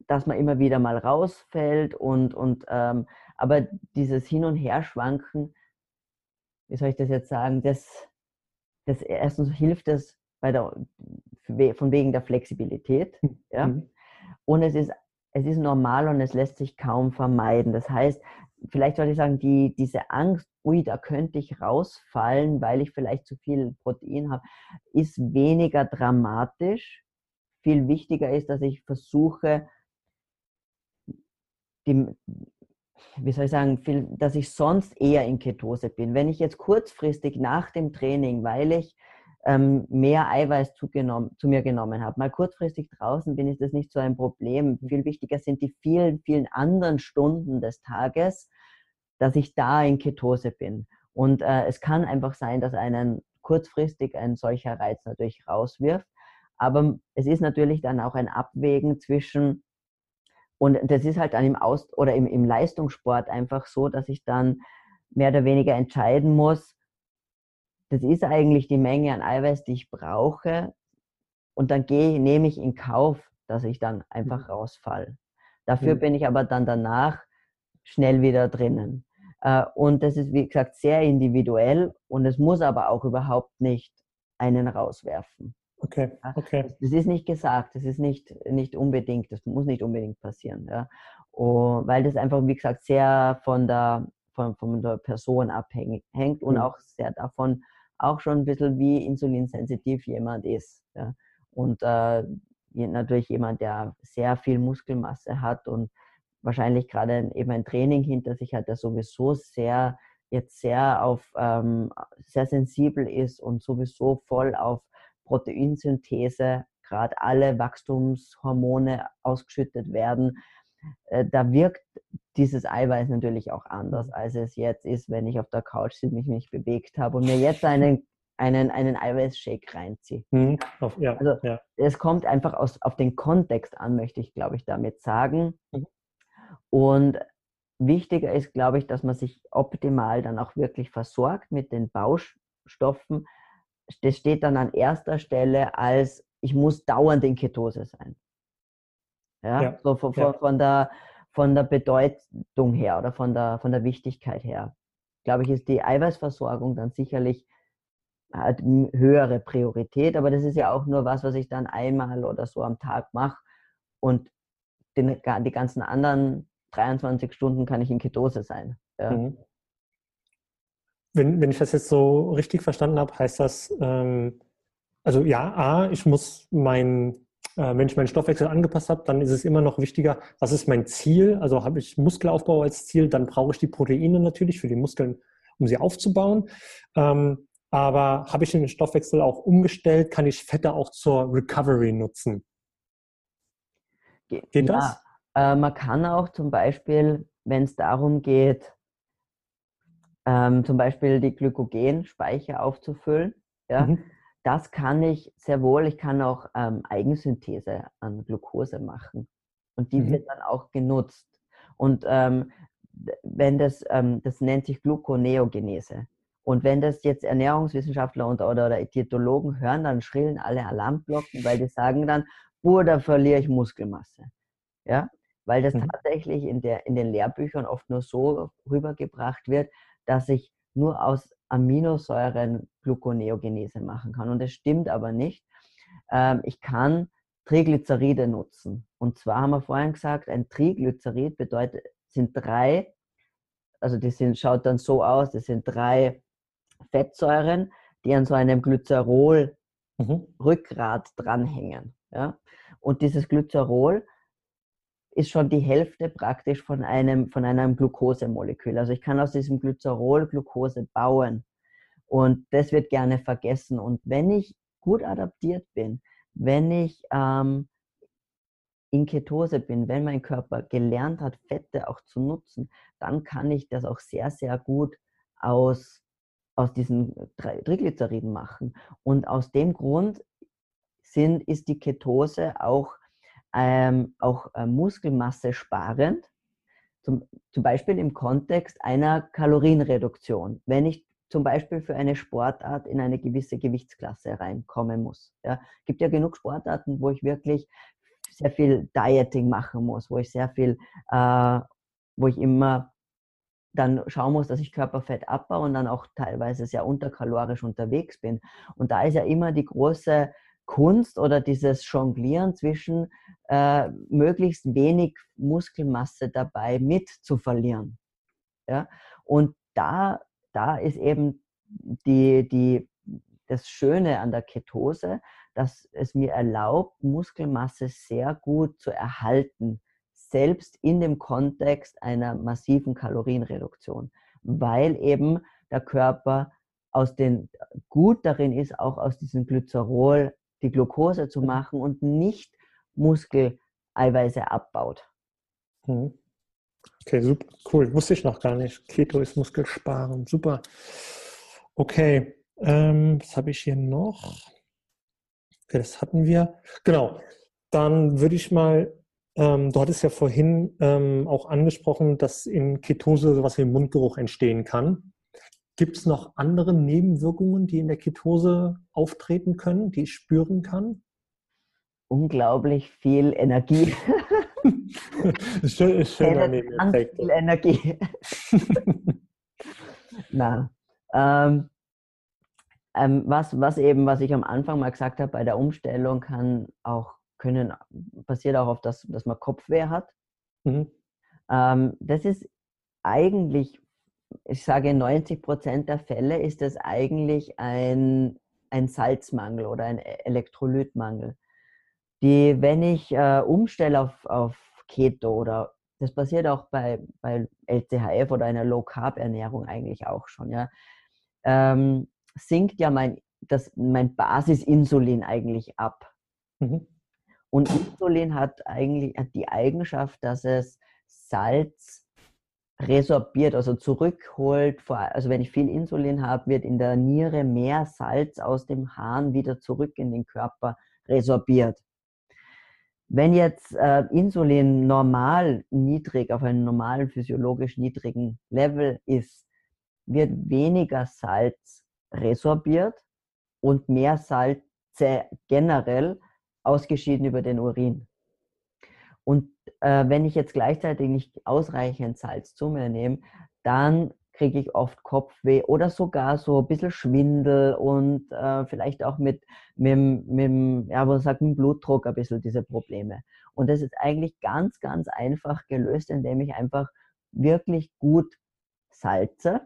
dass man immer wieder mal rausfällt und, und ähm, aber dieses Hin- und Herschwanken, wie soll ich das jetzt sagen, das, das erstens hilft es bei der, von wegen der Flexibilität. Ja? Mhm. Und es ist, es ist normal und es lässt sich kaum vermeiden. Das heißt, vielleicht sollte ich sagen, die, diese Angst, ui, da könnte ich rausfallen, weil ich vielleicht zu viel Protein habe, ist weniger dramatisch. Viel wichtiger ist, dass ich versuche, die, wie soll ich sagen, viel, dass ich sonst eher in Ketose bin. Wenn ich jetzt kurzfristig nach dem Training, weil ich ähm, mehr Eiweiß zugenommen, zu mir genommen habe, mal kurzfristig draußen bin, ist das nicht so ein Problem. Viel wichtiger sind die vielen, vielen anderen Stunden des Tages, dass ich da in Ketose bin. Und äh, es kann einfach sein, dass einen kurzfristig ein solcher Reiz natürlich rauswirft. Aber es ist natürlich dann auch ein Abwägen zwischen und das ist halt dann im Aus oder im, im Leistungssport einfach so, dass ich dann mehr oder weniger entscheiden muss, das ist eigentlich die Menge an Eiweiß, die ich brauche. Und dann gehe, nehme ich in Kauf, dass ich dann einfach mhm. rausfall. Dafür mhm. bin ich aber dann danach schnell wieder drinnen. Äh, und das ist, wie gesagt, sehr individuell und es muss aber auch überhaupt nicht einen rauswerfen. Okay, okay. Das ist nicht gesagt, das ist nicht, nicht unbedingt, das muss nicht unbedingt passieren. Ja. Und, weil das einfach, wie gesagt, sehr von der, von, von der Person abhängig hängt und mhm. auch sehr davon, auch schon ein bisschen wie insulinsensitiv jemand ist. Ja. Und äh, natürlich jemand, der sehr viel Muskelmasse hat und wahrscheinlich gerade eben ein Training hinter sich hat, der sowieso sehr jetzt sehr auf ähm, sehr sensibel ist und sowieso voll auf Proteinsynthese, gerade alle Wachstumshormone ausgeschüttet werden, äh, da wirkt dieses Eiweiß natürlich auch anders, mhm. als es jetzt ist, wenn ich auf der Couch sitze, mich nicht bewegt habe und mir jetzt einen, einen, einen Eiweißshake reinziehe. Mhm. Ja, also ja. es kommt einfach aus, auf den Kontext an, möchte ich, glaube ich, damit sagen. Mhm. Und wichtiger ist, glaube ich, dass man sich optimal dann auch wirklich versorgt mit den Baustoffen, das steht dann an erster Stelle als, ich muss dauernd in Ketose sein. Ja, ja. so von, ja. von, der, von der Bedeutung her oder von der, von der Wichtigkeit her. Glaube ich, ist die Eiweißversorgung dann sicherlich hat höhere Priorität, aber das ist ja auch nur was, was ich dann einmal oder so am Tag mache und den, die ganzen anderen 23 Stunden kann ich in Ketose sein. Ja. Mhm. Wenn, wenn ich das jetzt so richtig verstanden habe, heißt das, ähm, also ja, A, ich muss mein, wenn ich meinen Stoffwechsel angepasst habe, dann ist es immer noch wichtiger, was ist mein Ziel? Also habe ich Muskelaufbau als Ziel, dann brauche ich die Proteine natürlich für die Muskeln, um sie aufzubauen. Ähm, aber habe ich den Stoffwechsel auch umgestellt, kann ich Fette auch zur Recovery nutzen? Geht ja, das? Äh, man kann auch zum Beispiel, wenn es darum geht, ähm, zum Beispiel die Glykogenspeicher aufzufüllen. Ja? Mhm. Das kann ich sehr wohl. Ich kann auch ähm, Eigensynthese an Glucose machen. Und die mhm. wird dann auch genutzt. Und ähm, wenn das, ähm, das nennt sich Gluconeogenese. Und wenn das jetzt Ernährungswissenschaftler und, oder, oder Diätologen hören, dann schrillen alle Alarmglocken, weil die sagen dann, boah, da verliere ich Muskelmasse. Ja, weil das mhm. tatsächlich in, der, in den Lehrbüchern oft nur so rübergebracht wird, dass ich nur aus Aminosäuren Gluconeogenese machen kann. Und das stimmt aber nicht. Ähm, ich kann Triglyceride nutzen. Und zwar haben wir vorhin gesagt, ein Triglycerid bedeutet, sind drei, also die sind, schaut dann so aus, das sind drei Fettsäuren, die an so einem Glycerol-Rückgrat mhm. dranhängen. Ja? Und dieses Glycerol ist schon die Hälfte praktisch von einem, von einem Glukosemolekül. Also ich kann aus diesem Glycerol Glucose bauen. Und das wird gerne vergessen. Und wenn ich gut adaptiert bin, wenn ich ähm, in Ketose bin, wenn mein Körper gelernt hat, Fette auch zu nutzen, dann kann ich das auch sehr, sehr gut aus, aus diesen Triglyceriden machen. Und aus dem Grund sind, ist die Ketose auch ähm, auch äh, Muskelmasse sparend, zum, zum Beispiel im Kontext einer Kalorienreduktion. Wenn ich zum Beispiel für eine Sportart in eine gewisse Gewichtsklasse reinkommen muss. Ja, gibt ja genug Sportarten, wo ich wirklich sehr viel Dieting machen muss, wo ich sehr viel, äh, wo ich immer dann schauen muss, dass ich Körperfett abbaue und dann auch teilweise sehr unterkalorisch unterwegs bin. Und da ist ja immer die große Kunst oder dieses Jonglieren zwischen äh, möglichst wenig Muskelmasse dabei mit zu verlieren. Ja? Und da, da ist eben die, die, das Schöne an der Ketose, dass es mir erlaubt, Muskelmasse sehr gut zu erhalten, selbst in dem Kontext einer massiven Kalorienreduktion, weil eben der Körper aus den, gut darin ist, auch aus diesem Glycerol die Glucose zu machen und nicht Muskeleiweiße abbaut. Mhm. Okay, super, cool. Wusste ich noch gar nicht. Keto ist Muskelsparen. Super. Okay, ähm, was habe ich hier noch? Okay, das hatten wir. Genau. Dann würde ich mal, ähm, du hattest ja vorhin ähm, auch angesprochen, dass in Ketose sowas wie Mundgeruch entstehen kann. Gibt es noch andere Nebenwirkungen, die in der Ketose auftreten können, die ich spüren kann? Unglaublich viel Energie. schön, schöner Ganz viel Energie. Na, ähm, ähm, was, was eben, was ich am Anfang mal gesagt habe, bei der Umstellung kann auch, können, passiert auch oft, dass, dass man Kopfweh hat. Mhm. Ähm, das ist eigentlich ich sage, in 90 Prozent der Fälle ist es eigentlich ein, ein Salzmangel oder ein Elektrolytmangel. Die, wenn ich äh, umstelle auf, auf Keto oder das passiert auch bei, bei LCHF oder einer Low-Carb-Ernährung eigentlich auch schon, ja, ähm, sinkt ja mein, das, mein Basisinsulin eigentlich ab. Mhm. Und Insulin hat eigentlich hat die Eigenschaft, dass es Salz resorbiert, also zurückholt. Also wenn ich viel Insulin habe, wird in der Niere mehr Salz aus dem Hahn wieder zurück in den Körper resorbiert. Wenn jetzt äh, Insulin normal niedrig, auf einem normalen physiologisch niedrigen Level ist, wird weniger Salz resorbiert und mehr Salze generell ausgeschieden über den Urin. Und äh, wenn ich jetzt gleichzeitig nicht ausreichend Salz zu mir nehme, dann kriege ich oft Kopfweh oder sogar so ein bisschen Schwindel und äh, vielleicht auch mit, mit, mit, ja, was sagt, mit Blutdruck ein bisschen diese Probleme. Und das ist eigentlich ganz, ganz einfach gelöst, indem ich einfach wirklich gut salze.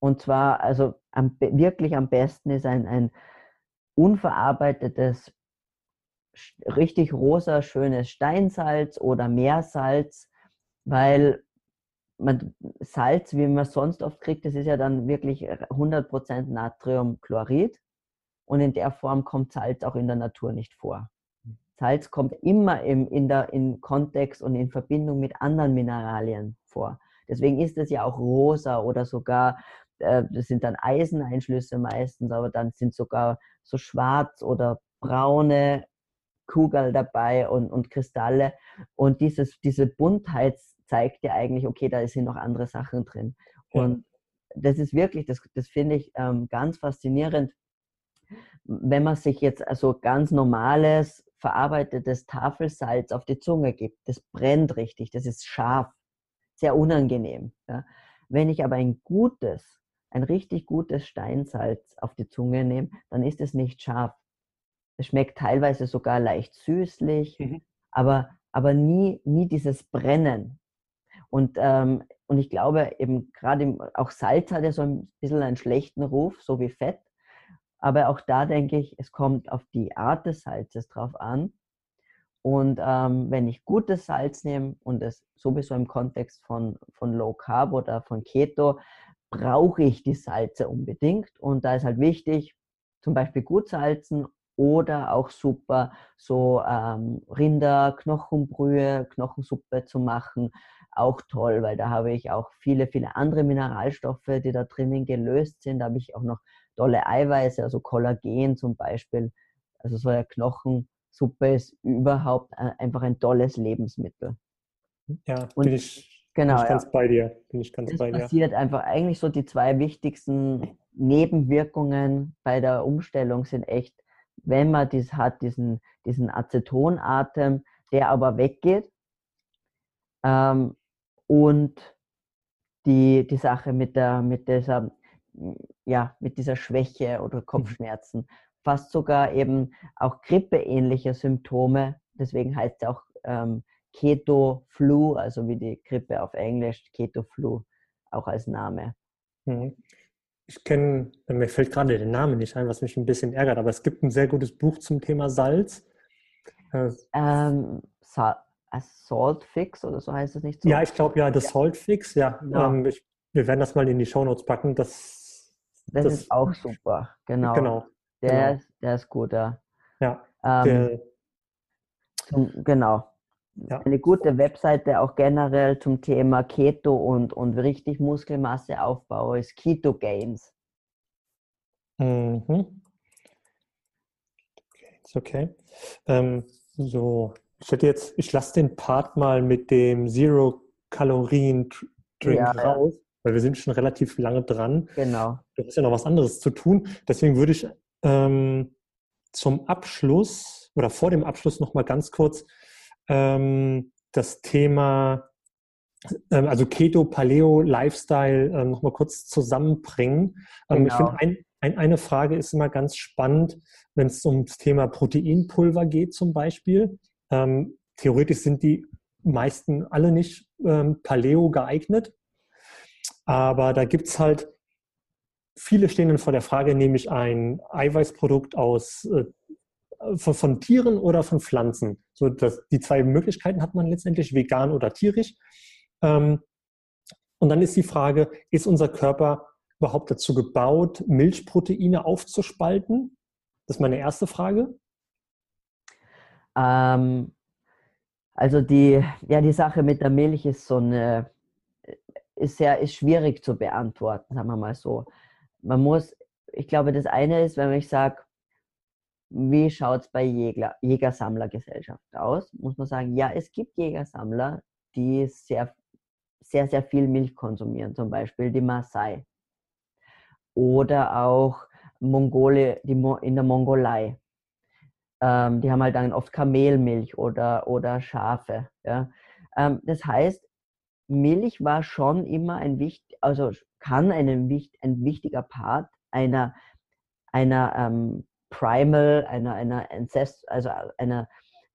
Und zwar, also am, wirklich am besten ist ein, ein unverarbeitetes richtig rosa, schönes Steinsalz oder Meersalz, weil man, Salz, wie man sonst oft kriegt, das ist ja dann wirklich 100% Natriumchlorid und in der Form kommt Salz auch in der Natur nicht vor. Salz kommt immer im, in der, in Kontext und in Verbindung mit anderen Mineralien vor. Deswegen ist es ja auch rosa oder sogar, äh, das sind dann Eiseneinschlüsse meistens, aber dann sind sogar so schwarz oder braune Kugel dabei und, und Kristalle. Und dieses, diese Buntheit zeigt ja eigentlich, okay, da sind noch andere Sachen drin. Ja. Und das ist wirklich, das, das finde ich ähm, ganz faszinierend, wenn man sich jetzt also ganz normales, verarbeitetes Tafelsalz auf die Zunge gibt. Das brennt richtig, das ist scharf, sehr unangenehm. Ja. Wenn ich aber ein gutes, ein richtig gutes Steinsalz auf die Zunge nehme, dann ist es nicht scharf. Es schmeckt teilweise sogar leicht süßlich, mhm. aber, aber nie, nie dieses Brennen. Und, ähm, und ich glaube eben gerade auch Salz hat ja so ein bisschen einen schlechten Ruf, so wie Fett. Aber auch da denke ich, es kommt auf die Art des Salzes drauf an. Und ähm, wenn ich gutes Salz nehme und es sowieso im Kontext von, von Low Carb oder von Keto, brauche ich die Salze unbedingt. Und da ist halt wichtig, zum Beispiel gut salzen oder auch super so ähm, Rinder, Knochenbrühe, Knochensuppe zu machen. Auch toll, weil da habe ich auch viele, viele andere Mineralstoffe, die da drinnen gelöst sind. Da habe ich auch noch tolle Eiweiße, also Kollagen zum Beispiel. Also so eine Knochensuppe ist überhaupt äh, einfach ein tolles Lebensmittel. Ja, Und bin ich, genau, bin ich ganz ja. bei dir. Bin ich ganz das bei dir. passiert einfach eigentlich so die zwei wichtigsten Nebenwirkungen bei der Umstellung sind echt wenn man das hat, diesen, diesen Acetonatem, der aber weggeht. Ähm, und die, die Sache mit, der, mit, dieser, ja, mit dieser Schwäche oder mhm. Kopfschmerzen, fast sogar eben auch grippeähnliche Symptome. Deswegen heißt es auch ähm, Keto-Flu, also wie die Grippe auf Englisch, Keto-Flu auch als Name. Mhm. Ich kenne, mir fällt gerade der Name nicht ein, was mich ein bisschen ärgert, aber es gibt ein sehr gutes Buch zum Thema Salz. Äh, ähm, Salt Fix oder so heißt es nicht so? Ja, ich glaube ja, The ja. Salt Fix, ja. ja. Ähm, ich, wir werden das mal in die Shownotes packen. Das, das, das ist auch super, genau. Genau. Der, genau. Ist, der ist gut, ja. Ja. Ähm, der, zum, genau. Ja. Eine gute Webseite auch generell zum Thema Keto und, und richtig Muskelmasseaufbau ist Keto Gains. Mhm. Okay. Ähm, so, ich hätte jetzt, ich lasse den Part mal mit dem Zero Kalorien Drink ja, raus, weil wir sind schon relativ lange dran. Genau. Da ist ja noch was anderes zu tun. Deswegen würde ich ähm, zum Abschluss oder vor dem Abschluss noch mal ganz kurz ähm, das Thema, ähm, also Keto, Paleo, Lifestyle ähm, noch mal kurz zusammenbringen. Ähm, genau. Ich finde, ein, ein, eine Frage ist immer ganz spannend, wenn es ums Thema Proteinpulver geht zum Beispiel. Ähm, theoretisch sind die meisten alle nicht ähm, Paleo geeignet, aber da gibt es halt viele stehen dann vor der Frage, nehme ich ein Eiweißprodukt aus äh, von, von, Tieren oder von Pflanzen? So, dass die zwei Möglichkeiten hat man letztendlich, vegan oder tierisch. Ähm, und dann ist die Frage, ist unser Körper überhaupt dazu gebaut, Milchproteine aufzuspalten? Das ist meine erste Frage. Ähm, also die, ja, die Sache mit der Milch ist so eine, ist sehr, ist schwierig zu beantworten, sagen wir mal so. Man muss, ich glaube, das eine ist, wenn ich sage, wie schaut es bei Jäger, Jägersammlergesellschaft aus? Muss man sagen, ja, es gibt Jägersammler, die sehr, sehr, sehr viel Milch konsumieren, zum Beispiel die Maasai. Oder auch Mongole, die in der Mongolei. Ähm, die haben halt dann oft Kamelmilch oder, oder Schafe. Ja? Ähm, das heißt, Milch war schon immer ein wichtig, also kann ein, ein wichtiger Part einer, einer ähm, Primal, einer, einer Ancest also einer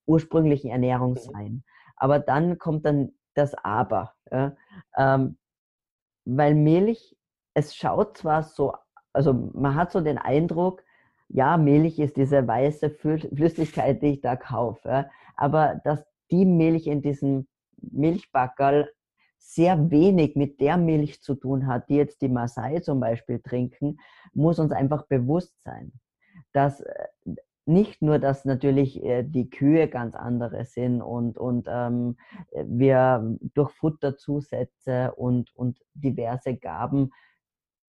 ursprünglichen Ernährung mhm. sein. Aber dann kommt dann das Aber. Ja? Ähm, weil Milch, es schaut zwar so, also man hat so den Eindruck, ja, Milch ist diese weiße Flüssigkeit, die ich da kaufe, aber dass die Milch in diesem Milchbackerl sehr wenig mit der Milch zu tun hat, die jetzt die Maasai zum Beispiel trinken, muss uns einfach bewusst sein, dass äh, nicht nur, dass natürlich äh, die Kühe ganz andere sind und, und ähm, wir durch Futterzusätze und, und diverse Gaben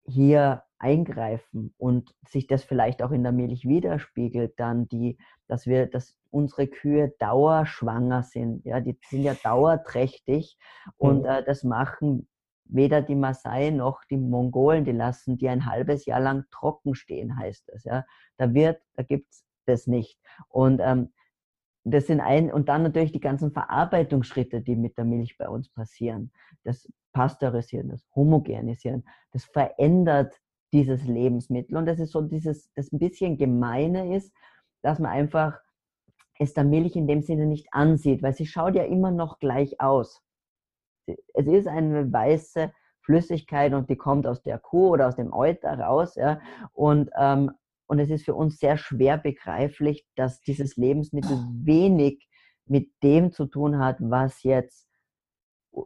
hier eingreifen und sich das vielleicht auch in der Milch widerspiegelt, dann die, dass wir, dass unsere Kühe dauerschwanger sind. Ja, die sind ja dauerträchtig und mhm. äh, das machen weder die Maasai noch die Mongolen, die lassen die ein halbes Jahr lang trocken stehen, heißt es. Ja, da wird, da gibt's das nicht. Und ähm, das sind ein, und dann natürlich die ganzen Verarbeitungsschritte, die mit der Milch bei uns passieren. Das Pasteurisieren, das Homogenisieren, das verändert dieses Lebensmittel. Und das ist so dieses, das ein bisschen gemeine ist, dass man einfach es der Milch in dem Sinne nicht ansieht, weil sie schaut ja immer noch gleich aus. Es ist eine weiße Flüssigkeit und die kommt aus der Kuh oder aus dem Euter raus. Ja, und, ähm, und es ist für uns sehr schwer begreiflich, dass dieses Lebensmittel wenig mit dem zu tun hat, was jetzt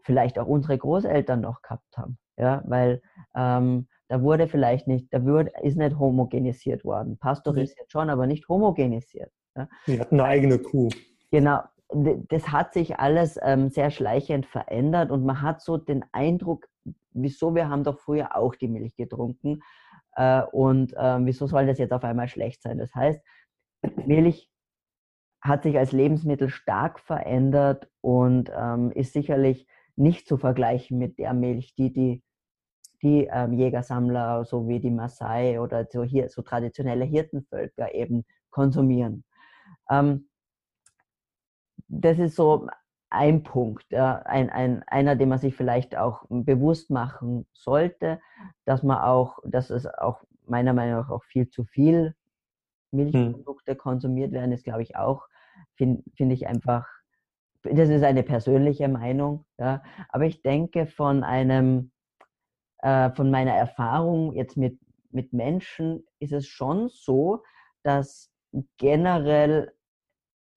vielleicht auch unsere Großeltern noch gehabt haben. Ja, weil ähm, da wurde vielleicht nicht, da wurde, ist nicht homogenisiert worden. Pasteurisiert schon, aber nicht homogenisiert. Ja. Sie hatten eine eigene Kuh. Genau. Das hat sich alles ähm, sehr schleichend verändert und man hat so den Eindruck, wieso wir haben doch früher auch die Milch getrunken äh, und äh, wieso soll das jetzt auf einmal schlecht sein? Das heißt, Milch hat sich als Lebensmittel stark verändert und ähm, ist sicherlich nicht zu vergleichen mit der Milch, die die die ähm, Jägersammler, so wie die Maasai oder so, hier, so traditionelle Hirtenvölker eben konsumieren. Ähm, das ist so ein Punkt, ja, ein, ein, einer, den man sich vielleicht auch bewusst machen sollte, dass man auch, dass es auch meiner Meinung nach auch viel zu viel Milchprodukte hm. konsumiert werden, ist glaube ich auch, finde find ich einfach, das ist eine persönliche Meinung, ja, aber ich denke von einem äh, von meiner Erfahrung jetzt mit, mit Menschen ist es schon so, dass generell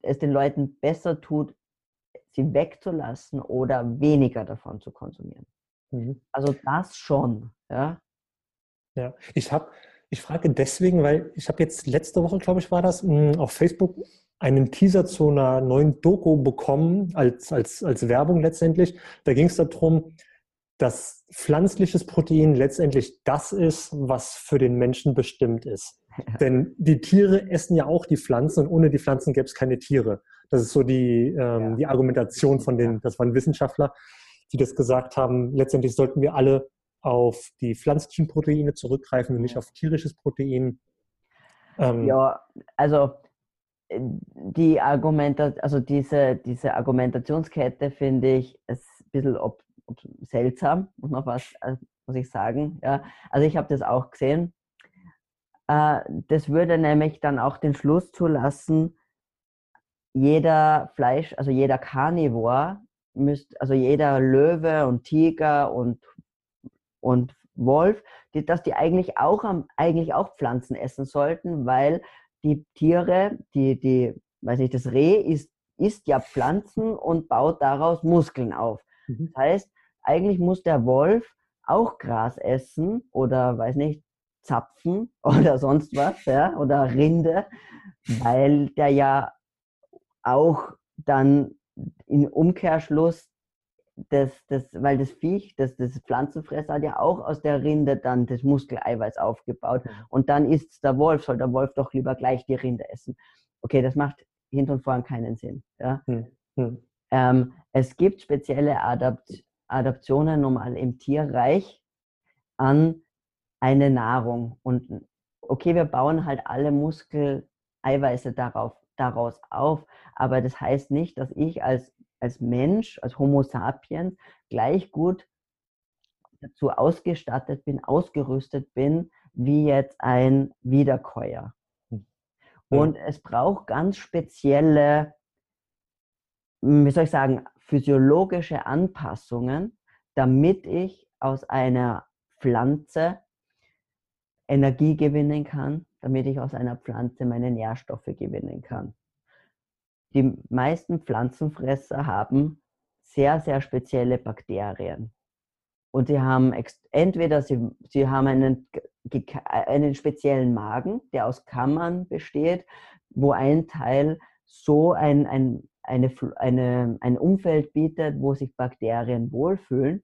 es den Leuten besser tut, sie wegzulassen oder weniger davon zu konsumieren. Mhm. Also das schon, ja. Ja, ich habe, ich frage deswegen, weil ich habe jetzt letzte Woche, glaube ich, war das, hm, auf Facebook einen Teaser zu einer neuen Doku bekommen, als, als, als Werbung letztendlich. Da ging es darum, dass pflanzliches Protein letztendlich das ist, was für den Menschen bestimmt ist. Denn die Tiere essen ja auch die Pflanzen und ohne die Pflanzen gäbe es keine Tiere. Das ist so die, ähm, die Argumentation von den, das waren Wissenschaftler, die das gesagt haben. Letztendlich sollten wir alle auf die pflanzlichen Proteine zurückgreifen und nicht auf tierisches Protein. Ähm, ja, also äh, die Argumente, also diese, diese Argumentationskette finde ich ist ein bisschen ob, ob seltsam, muss man fast, äh, muss ich sagen. Ja, also ich habe das auch gesehen. Äh, das würde nämlich dann auch den Schluss zulassen, jeder Fleisch, also jeder Carnivore, müsst, also jeder Löwe und Tiger und, und Wolf, die, dass die eigentlich auch, eigentlich auch Pflanzen essen sollten, weil die Tiere, die, die, weiß ich, das Reh isst, isst ja Pflanzen und baut daraus Muskeln auf. Mhm. Das heißt, eigentlich muss der Wolf auch Gras essen oder, weiß nicht, Zapfen oder sonst was, ja, oder Rinde, weil der ja auch dann in Umkehrschluss das, das, weil das Viech, das, das Pflanzenfresser hat ja auch aus der Rinde dann das Muskeleiweiß aufgebaut. Und dann isst der Wolf, soll der Wolf doch lieber gleich die Rinde essen. Okay, das macht hinten und vorn keinen Sinn. Ja? Hm. Hm. Ähm, es gibt spezielle Adapt Adaptionen normal im Tierreich an eine Nahrung. Und okay, wir bauen halt alle Muskeleiweiße darauf daraus auf. Aber das heißt nicht, dass ich als, als Mensch, als Homo sapiens, gleich gut dazu ausgestattet bin, ausgerüstet bin, wie jetzt ein Wiederkäuer. Hm. Und es braucht ganz spezielle, wie soll ich sagen, physiologische Anpassungen, damit ich aus einer Pflanze Energie gewinnen kann, damit ich aus einer Pflanze meine Nährstoffe gewinnen kann. Die meisten Pflanzenfresser haben sehr, sehr spezielle Bakterien. Und sie haben entweder sie, sie haben einen, einen speziellen Magen, der aus Kammern besteht, wo ein Teil so ein, ein, eine, eine, ein Umfeld bietet, wo sich Bakterien wohlfühlen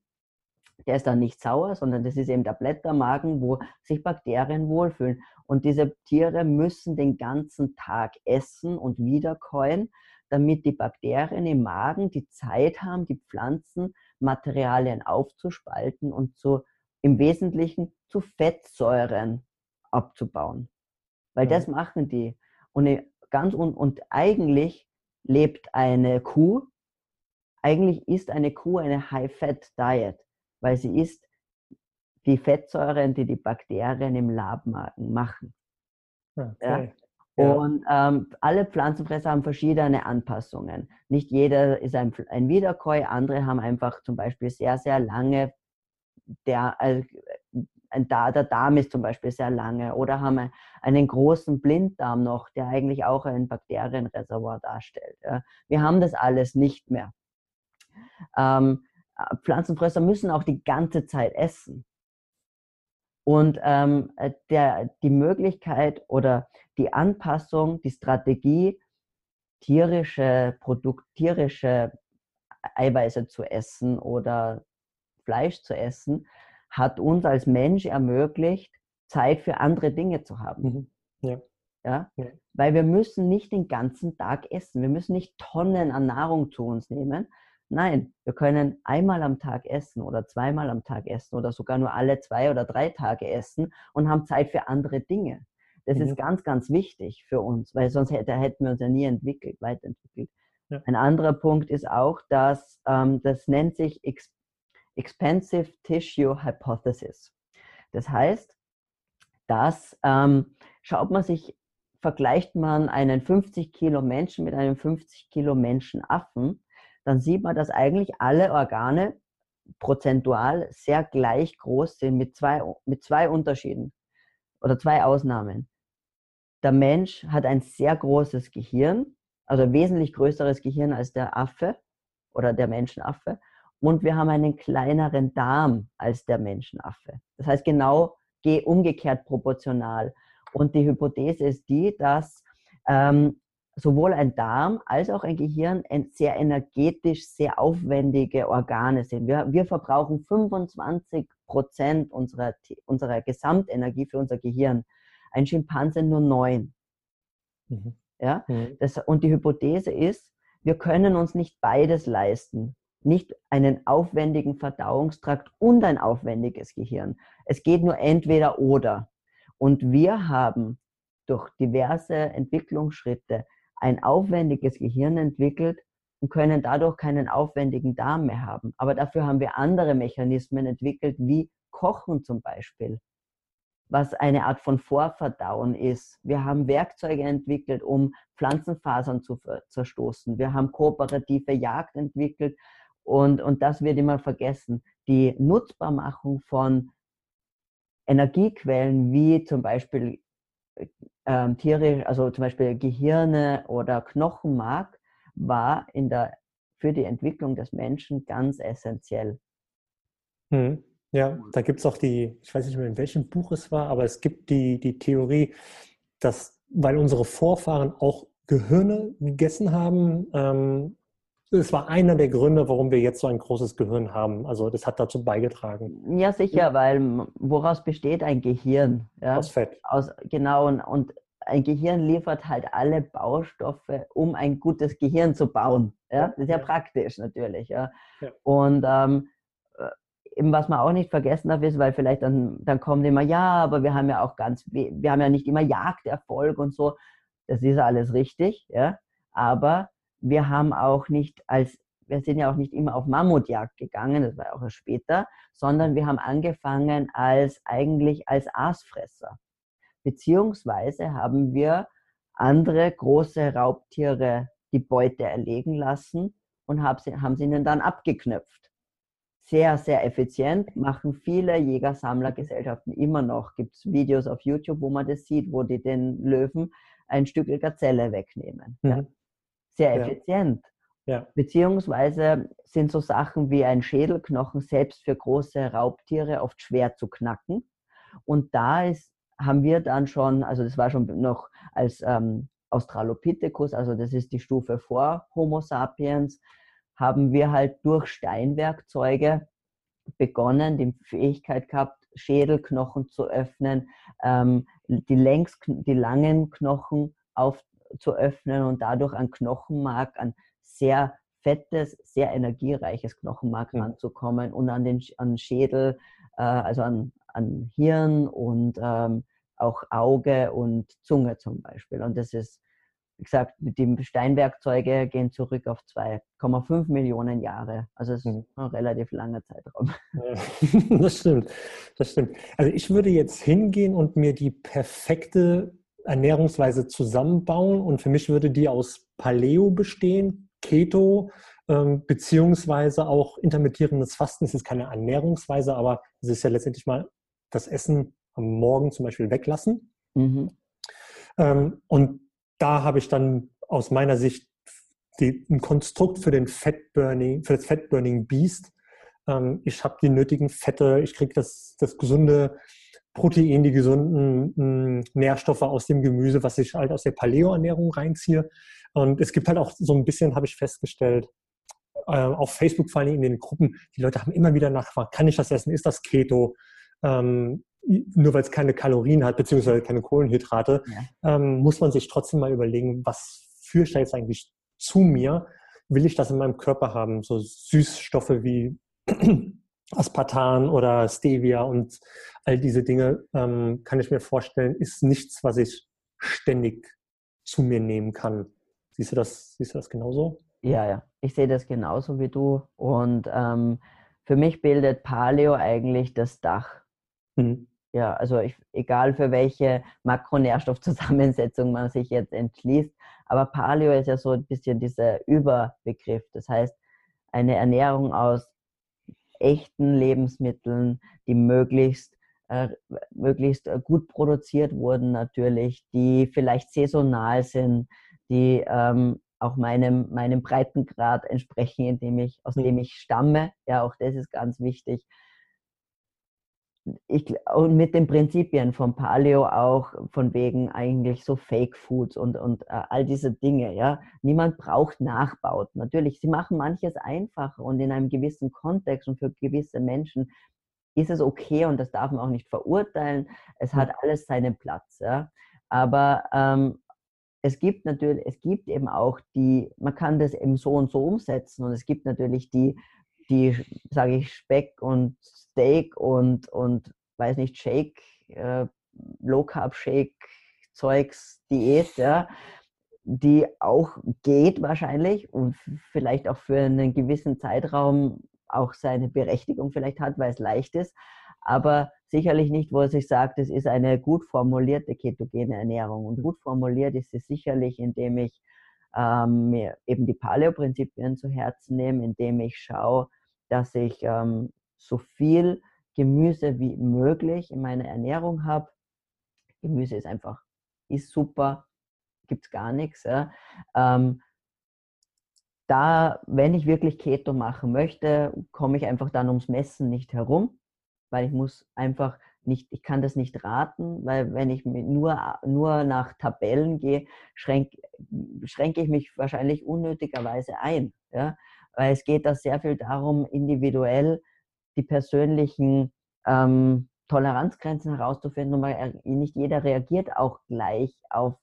der ist dann nicht sauer, sondern das ist eben der Blättermagen, wo sich Bakterien wohlfühlen. Und diese Tiere müssen den ganzen Tag essen und wiederkäuen, damit die Bakterien im Magen die Zeit haben, die Pflanzenmaterialien aufzuspalten und zu, im Wesentlichen zu Fettsäuren abzubauen. Weil ja. das machen die. Und, ganz und, und eigentlich lebt eine Kuh, eigentlich ist eine Kuh eine High-Fat-Diet weil sie ist die Fettsäuren, die die Bakterien im Labmagen machen. Okay. Ja? Und ähm, alle Pflanzenfresser haben verschiedene Anpassungen. Nicht jeder ist ein, ein Wiederkäu, andere haben einfach zum Beispiel sehr, sehr lange, der, äh, der Darm ist zum Beispiel sehr lange oder haben einen großen Blinddarm noch, der eigentlich auch ein Bakterienreservoir darstellt. Ja? Wir haben das alles nicht mehr. Ähm, Pflanzenfresser müssen auch die ganze Zeit essen. Und ähm, äh, der, die Möglichkeit oder die Anpassung, die Strategie, tierische Produkt, tierische Eiweiße zu essen oder Fleisch zu essen, hat uns als Mensch ermöglicht, Zeit für andere Dinge zu haben. Mhm. Ja. Ja? ja? Weil wir müssen nicht den ganzen Tag essen. Wir müssen nicht Tonnen an Nahrung zu uns nehmen, Nein, wir können einmal am Tag essen oder zweimal am Tag essen oder sogar nur alle zwei oder drei Tage essen und haben Zeit für andere Dinge. Das mhm. ist ganz, ganz wichtig für uns, weil sonst hätte, hätten wir uns ja nie entwickelt, weiterentwickelt. Ja. Ein anderer Punkt ist auch, dass ähm, das nennt sich Ex Expensive Tissue Hypothesis. Das heißt, dass ähm, schaut man sich, vergleicht man einen 50 Kilo Menschen mit einem 50 Kilo Menschen Affen, dann sieht man, dass eigentlich alle Organe prozentual sehr gleich groß sind mit zwei, mit zwei Unterschieden oder zwei Ausnahmen. Der Mensch hat ein sehr großes Gehirn, also wesentlich größeres Gehirn als der Affe oder der Menschenaffe. Und wir haben einen kleineren Darm als der Menschenaffe. Das heißt genau umgekehrt proportional. Und die Hypothese ist die, dass ähm, sowohl ein Darm als auch ein Gehirn sehr energetisch sehr aufwendige Organe sind. Wir, wir verbrauchen 25 Prozent unserer, unserer Gesamtenergie für unser Gehirn. Ein Schimpanse nur neun. Mhm. Ja? Mhm. Das, und die Hypothese ist, wir können uns nicht beides leisten. Nicht einen aufwendigen Verdauungstrakt und ein aufwendiges Gehirn. Es geht nur entweder oder. Und wir haben durch diverse Entwicklungsschritte ein aufwendiges Gehirn entwickelt und können dadurch keinen aufwendigen Darm mehr haben. Aber dafür haben wir andere Mechanismen entwickelt, wie Kochen zum Beispiel, was eine Art von Vorverdauen ist. Wir haben Werkzeuge entwickelt, um Pflanzenfasern zu zerstoßen. Wir haben kooperative Jagd entwickelt und, und das wird immer vergessen. Die Nutzbarmachung von Energiequellen wie zum Beispiel ähm, Tiere, also zum Beispiel Gehirne oder Knochenmark, war in der, für die Entwicklung des Menschen ganz essentiell. Hm. Ja, da gibt es auch die, ich weiß nicht mehr in welchem Buch es war, aber es gibt die, die Theorie, dass, weil unsere Vorfahren auch Gehirne gegessen haben, ähm, es war einer der Gründe, warum wir jetzt so ein großes Gehirn haben. Also das hat dazu beigetragen. Ja, sicher, weil woraus besteht ein Gehirn? Ja? Aus Fett. Aus, genau, und, und ein Gehirn liefert halt alle Baustoffe, um ein gutes Gehirn zu bauen. Ja? Das ist ja, ja. praktisch natürlich. Ja? ja. Und ähm, äh, eben was man auch nicht vergessen darf, ist, weil vielleicht dann, dann kommt immer, ja, aber wir haben ja auch ganz, wir haben ja nicht immer Jagderfolg und so. Das ist alles richtig, ja. Aber wir haben auch nicht als, wir sind ja auch nicht immer auf Mammutjagd gegangen, das war auch erst später, sondern wir haben angefangen als eigentlich als Aasfresser. Beziehungsweise haben wir andere große Raubtiere die Beute erlegen lassen und haben sie ihnen dann abgeknöpft. Sehr, sehr effizient, machen viele Jäger-Sammler-Gesellschaften immer noch. Gibt es Videos auf YouTube, wo man das sieht, wo die den Löwen ein Stück Gazelle wegnehmen. Mhm. Ja sehr effizient. Ja. Beziehungsweise sind so Sachen wie ein Schädelknochen selbst für große Raubtiere oft schwer zu knacken. Und da ist, haben wir dann schon, also das war schon noch als ähm, Australopithecus, also das ist die Stufe vor Homo sapiens, haben wir halt durch Steinwerkzeuge begonnen, die Fähigkeit gehabt, Schädelknochen zu öffnen, ähm, die, längs, die langen Knochen auf, zu öffnen und dadurch an Knochenmark, an sehr fettes, sehr energiereiches Knochenmark mhm. ranzukommen und an den an Schädel, äh, also an, an Hirn und ähm, auch Auge und Zunge zum Beispiel. Und das ist, wie gesagt, die Steinwerkzeuge gehen zurück auf 2,5 Millionen Jahre. Also es ist mhm. ein relativ langer Zeitraum. das stimmt, das stimmt. Also ich würde jetzt hingehen und mir die perfekte Ernährungsweise zusammenbauen und für mich würde die aus Paleo bestehen, Keto, ähm, beziehungsweise auch intermittierendes Fasten. Es ist keine Ernährungsweise, aber es ist ja letztendlich mal das Essen am Morgen zum Beispiel weglassen. Mhm. Ähm, und da habe ich dann aus meiner Sicht die, ein Konstrukt für den Fettburning, für das Fettburning Beast. Ähm, ich habe die nötigen Fette, ich kriege das, das gesunde Protein, die gesunden mh, hm, Nährstoffe aus dem Gemüse, was ich halt aus der Paleo-Ernährung reinziehe. Und es gibt halt auch so ein bisschen, habe ich festgestellt, äh, auf Facebook vor allem in den Gruppen, die Leute haben immer wieder nachgefragt, kann ich das essen? Ist das Keto? Ähm, nur weil es keine Kalorien hat, beziehungsweise keine Kohlenhydrate, ja. ähm, muss man sich trotzdem mal überlegen, was führe ich da jetzt eigentlich zu mir? Will ich das in meinem Körper haben? So Süßstoffe wie Aspartan oder Stevia und all diese Dinge, ähm, kann ich mir vorstellen, ist nichts, was ich ständig zu mir nehmen kann. Siehst du das, siehst du das genauso? Ja, ja, ich sehe das genauso wie du. Und ähm, für mich bildet Paleo eigentlich das Dach. Mhm. Ja, also ich, egal für welche Makronährstoffzusammensetzung man sich jetzt entschließt, aber Paleo ist ja so ein bisschen dieser Überbegriff. Das heißt, eine Ernährung aus echten Lebensmitteln, die möglichst äh, möglichst äh, gut produziert wurden natürlich, die vielleicht saisonal sind, die ähm, auch meinem, meinem Breitengrad entsprechen, in dem ich, aus dem ich stamme. Ja, auch das ist ganz wichtig. Ich, und mit den Prinzipien von Paleo auch, von wegen eigentlich so Fake Foods und, und äh, all diese Dinge, ja. Niemand braucht Nachbauten. Natürlich, sie machen manches einfacher und in einem gewissen Kontext und für gewisse Menschen ist es okay und das darf man auch nicht verurteilen. Es hat alles seinen Platz. Ja. Aber ähm, es gibt natürlich, es gibt eben auch die, man kann das eben so und so umsetzen und es gibt natürlich die, die, sage ich, Speck und Steak und, und weiß nicht, Shake, äh, Low Carb Shake, Zeugs, Diät, ja, die auch geht wahrscheinlich und vielleicht auch für einen gewissen Zeitraum auch seine Berechtigung vielleicht hat, weil es leicht ist, aber sicherlich nicht, wo sich sagt, es ist eine gut formulierte ketogene Ernährung. Und gut formuliert ist sie sicherlich, indem ich ähm, mir eben die Paleo-Prinzipien zu Herzen nehme, indem ich schaue, dass ich ähm, so viel Gemüse wie möglich in meiner Ernährung habe. Gemüse ist einfach, ist super, gibt es gar nichts. Ja. Ähm, da, wenn ich wirklich Keto machen möchte, komme ich einfach dann ums Messen nicht herum, weil ich muss einfach nicht, ich kann das nicht raten, weil wenn ich nur, nur nach Tabellen gehe, schränke, schränke ich mich wahrscheinlich unnötigerweise ein. Ja? Weil es geht da sehr viel darum, individuell die persönlichen ähm, Toleranzgrenzen herauszufinden und nicht jeder reagiert auch gleich auf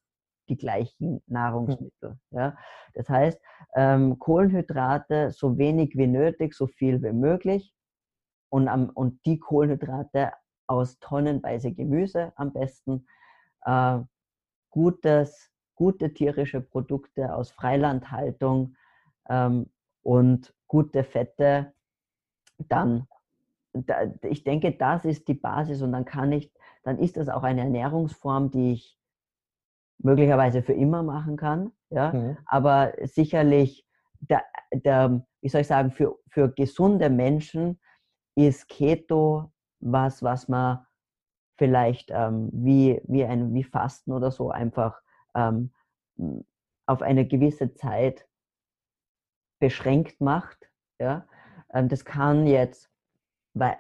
die gleichen Nahrungsmittel. Ja. Das heißt, ähm, Kohlenhydrate so wenig wie nötig, so viel wie möglich und, am, und die Kohlenhydrate aus tonnenweise Gemüse am besten, äh, gutes, gute tierische Produkte aus Freilandhaltung ähm, und gute Fette, dann da, ich denke, das ist die Basis und dann kann ich, dann ist das auch eine Ernährungsform, die ich möglicherweise für immer machen kann. Ja? Mhm. Aber sicherlich, der, der, wie soll ich sagen, für, für gesunde Menschen ist Keto was, was man vielleicht ähm, wie, wie, ein, wie Fasten oder so einfach ähm, auf eine gewisse Zeit beschränkt macht. Ja? Ähm, das kann jetzt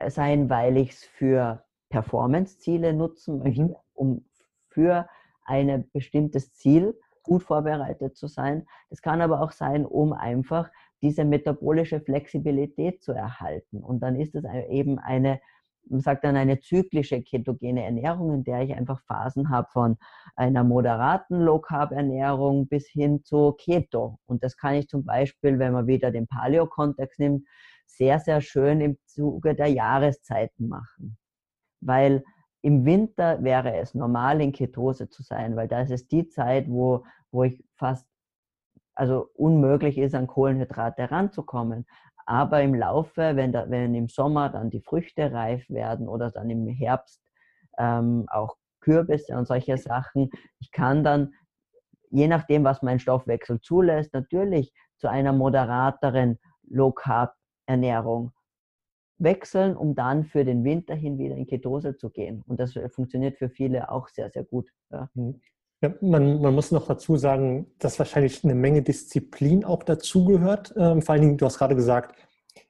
sein, weil ich es für Performance-Ziele nutzen möchte, mhm. um für ein bestimmtes Ziel, gut vorbereitet zu sein. Das kann aber auch sein, um einfach diese metabolische Flexibilität zu erhalten. Und dann ist es eben eine, man sagt dann eine zyklische ketogene Ernährung, in der ich einfach Phasen habe von einer moderaten Low-Carb-Ernährung bis hin zu Keto. Und das kann ich zum Beispiel, wenn man wieder den Paleo-Kontext nimmt, sehr, sehr schön im Zuge der Jahreszeiten machen. Weil im Winter wäre es normal, in Ketose zu sein, weil da ist es die Zeit, wo, wo ich fast, also unmöglich ist, an Kohlenhydrate ranzukommen. Aber im Laufe, wenn, da, wenn im Sommer dann die Früchte reif werden oder dann im Herbst ähm, auch Kürbisse und solche Sachen, ich kann dann, je nachdem, was mein Stoffwechsel zulässt, natürlich zu einer moderateren Low-Carb-Ernährung wechseln, um dann für den Winter hin wieder in Ketose zu gehen. Und das äh, funktioniert für viele auch sehr, sehr gut. Ja. Ja, man, man, muss noch dazu sagen, dass wahrscheinlich eine Menge Disziplin auch dazugehört. Ähm, vor allen Dingen, du hast gerade gesagt,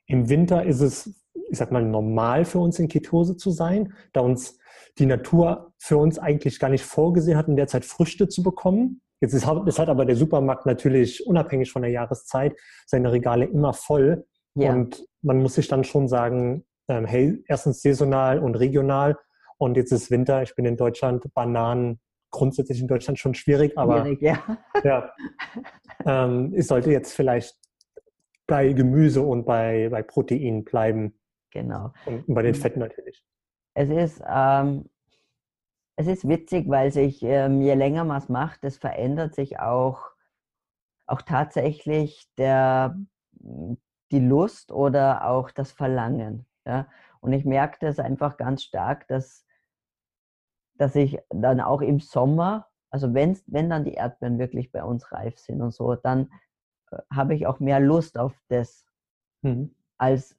im Winter ist es, ich sag mal, normal für uns in Ketose zu sein, da uns die Natur für uns eigentlich gar nicht vorgesehen hat, in der Zeit Früchte zu bekommen. Jetzt ist, ist halt aber der Supermarkt natürlich unabhängig von der Jahreszeit seine Regale immer voll. Ja. Und man muss sich dann schon sagen, ähm, hey, erstens saisonal und regional und jetzt ist Winter, ich bin in Deutschland, Bananen grundsätzlich in Deutschland schon schwierig, aber schwierig, ja. ja ähm, ich sollte jetzt vielleicht bei Gemüse und bei, bei Protein bleiben. Genau. Und bei den Fetten natürlich. Es ist, ähm, es ist witzig, weil sich, ähm, je länger man es macht, es verändert sich auch, auch tatsächlich der, die Lust oder auch das Verlangen. Ja? Und ich merke das einfach ganz stark, dass, dass ich dann auch im Sommer, also wenn, wenn dann die Erdbeeren wirklich bei uns reif sind und so, dann äh, habe ich auch mehr Lust auf das, mhm. als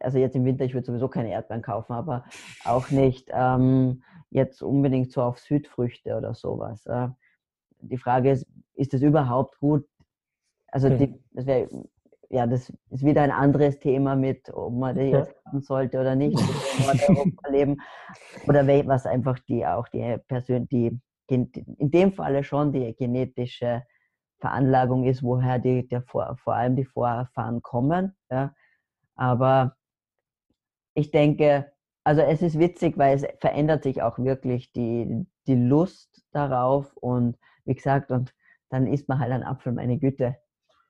also jetzt im Winter, ich würde sowieso keine Erdbeeren kaufen, aber auch nicht ähm, jetzt unbedingt so auf Südfrüchte oder sowas. Äh, die Frage ist, ist das überhaupt gut? Also die, hm. das wäre ja, das ist wieder ein anderes Thema mit, ob man das jetzt haben sollte oder nicht, leben oder was einfach die auch die Person, die in dem Falle schon die genetische Veranlagung ist, woher die der vor, vor allem die Vorfahren kommen. Ja. Aber ich denke, also es ist witzig, weil es verändert sich auch wirklich die, die Lust darauf und wie gesagt, und dann isst man halt einen Apfel, meine Güte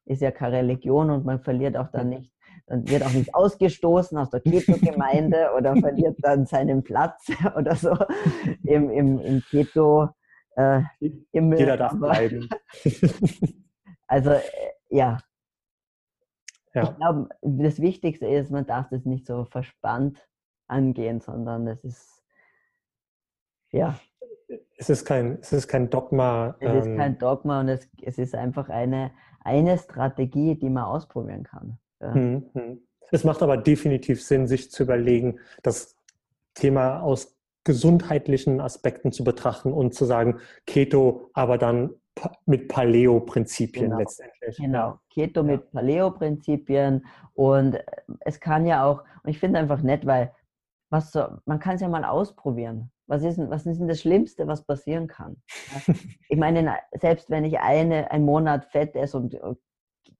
ist ja keine Religion und man verliert auch dann nicht, dann wird auch nicht ausgestoßen aus der Keto-Gemeinde oder verliert dann seinen Platz oder so im, im, im Keto. Äh, Himmel. Jeder darf bleiben. also äh, ja. ja. Ich glaube, das Wichtigste ist, man darf das nicht so verspannt angehen, sondern es ist ja. Es ist kein, es ist kein Dogma. Es ist kein ähm, Dogma und es, es ist einfach eine, eine Strategie, die man ausprobieren kann. Ja. Hm, hm. Es macht aber definitiv Sinn, sich zu überlegen, das Thema aus gesundheitlichen Aspekten zu betrachten und zu sagen, Keto, aber dann mit Paleo-Prinzipien genau. letztendlich. Genau, Keto ja. mit Paleo-Prinzipien und es kann ja auch, und ich finde einfach nett, weil was so, man kann es ja mal ausprobieren. Was ist, was ist denn das Schlimmste, was passieren kann? Ich meine, selbst wenn ich eine, einen Monat Fett esse und äh,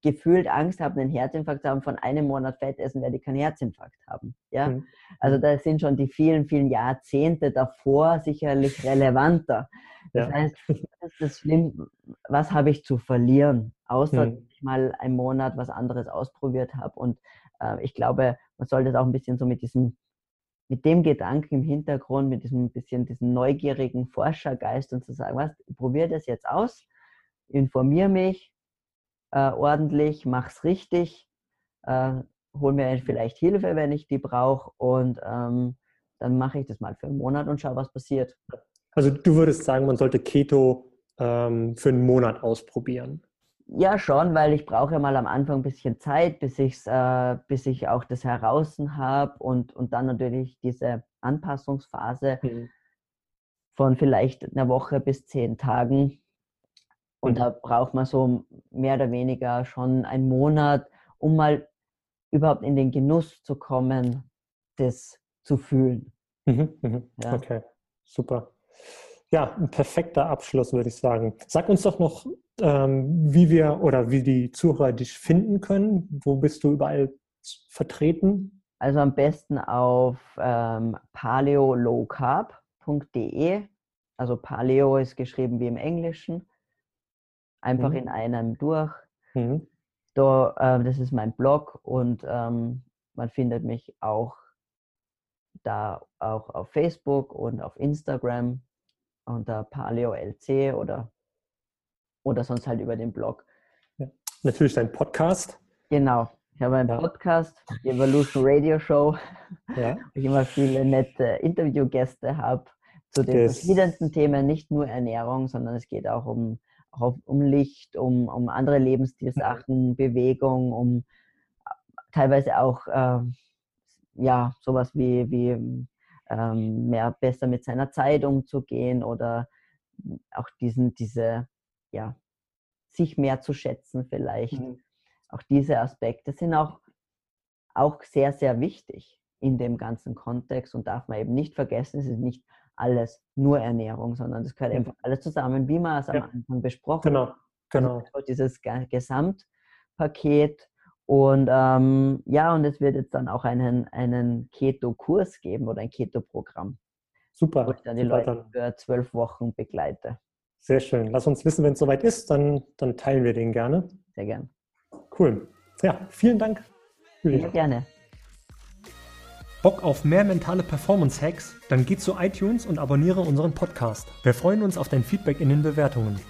gefühlt Angst habe, einen Herzinfarkt zu haben, von einem Monat Fett essen werde ich keinen Herzinfarkt haben. Ja? Mhm. Also da sind schon die vielen, vielen Jahrzehnte davor sicherlich relevanter. Das ja. heißt, das ist das Schlimm, was habe ich zu verlieren, außer mhm. dass ich mal einen Monat was anderes ausprobiert habe. Und äh, ich glaube, man sollte das auch ein bisschen so mit diesem mit dem Gedanken im Hintergrund, mit diesem bisschen diesen neugierigen Forschergeist und zu sagen, was, probiere das jetzt aus, informiere mich äh, ordentlich, mach's richtig, äh, hol mir vielleicht Hilfe, wenn ich die brauche und ähm, dann mache ich das mal für einen Monat und schaue, was passiert. Also du würdest sagen, man sollte Keto ähm, für einen Monat ausprobieren. Ja, schon, weil ich brauche ja mal am Anfang ein bisschen Zeit, bis, ich's, äh, bis ich auch das heraus habe und, und dann natürlich diese Anpassungsphase mhm. von vielleicht einer Woche bis zehn Tagen. Und mhm. da braucht man so mehr oder weniger schon einen Monat, um mal überhaupt in den Genuss zu kommen, das zu fühlen. Mhm, mhm. ja. Okay, super. Ja, ein perfekter Abschluss, würde ich sagen. Sag uns doch noch, ähm, wie wir oder wie die Zuhörer dich finden können. Wo bist du überall vertreten? Also am besten auf ähm, paleolowcarb.de. Also Paleo ist geschrieben wie im Englischen. Einfach mhm. in einem durch. Mhm. Da, äh, das ist mein Blog und ähm, man findet mich auch da auch auf Facebook und auf Instagram unter Paleo LC oder, oder sonst halt über den Blog. Ja. Natürlich dein Podcast. Genau. Ich habe einen ja. Podcast, die Evolution Radio Show, ja. wo ich immer viele nette Interviewgäste habe zu den das verschiedensten Themen, nicht nur Ernährung, sondern es geht auch um, auch um Licht, um, um andere Lebensstilsachen. Bewegung, um teilweise auch äh, ja, sowas wie, wie ähm, mehr besser mit seiner Zeit umzugehen oder auch diesen, diese, ja, sich mehr zu schätzen vielleicht. Mhm. Auch diese Aspekte sind auch, auch sehr, sehr wichtig in dem ganzen Kontext und darf man eben nicht vergessen, es ist nicht alles nur Ernährung, sondern es gehört mhm. einfach alles zusammen, wie man es ja. am Anfang besprochen genau. hat. Genau. Also dieses Gesamtpaket und ähm, ja, und es wird jetzt dann auch einen, einen Keto-Kurs geben oder ein Keto-Programm. Super. Wo ich dann die super, Leute dann. für zwölf Wochen begleite. Sehr schön. Lass uns wissen, wenn es soweit ist, dann, dann teilen wir den gerne. Sehr gern. Cool. Ja, vielen Dank. Sehr gerne. Bock auf mehr mentale Performance-Hacks? Dann geh zu iTunes und abonniere unseren Podcast. Wir freuen uns auf dein Feedback in den Bewertungen.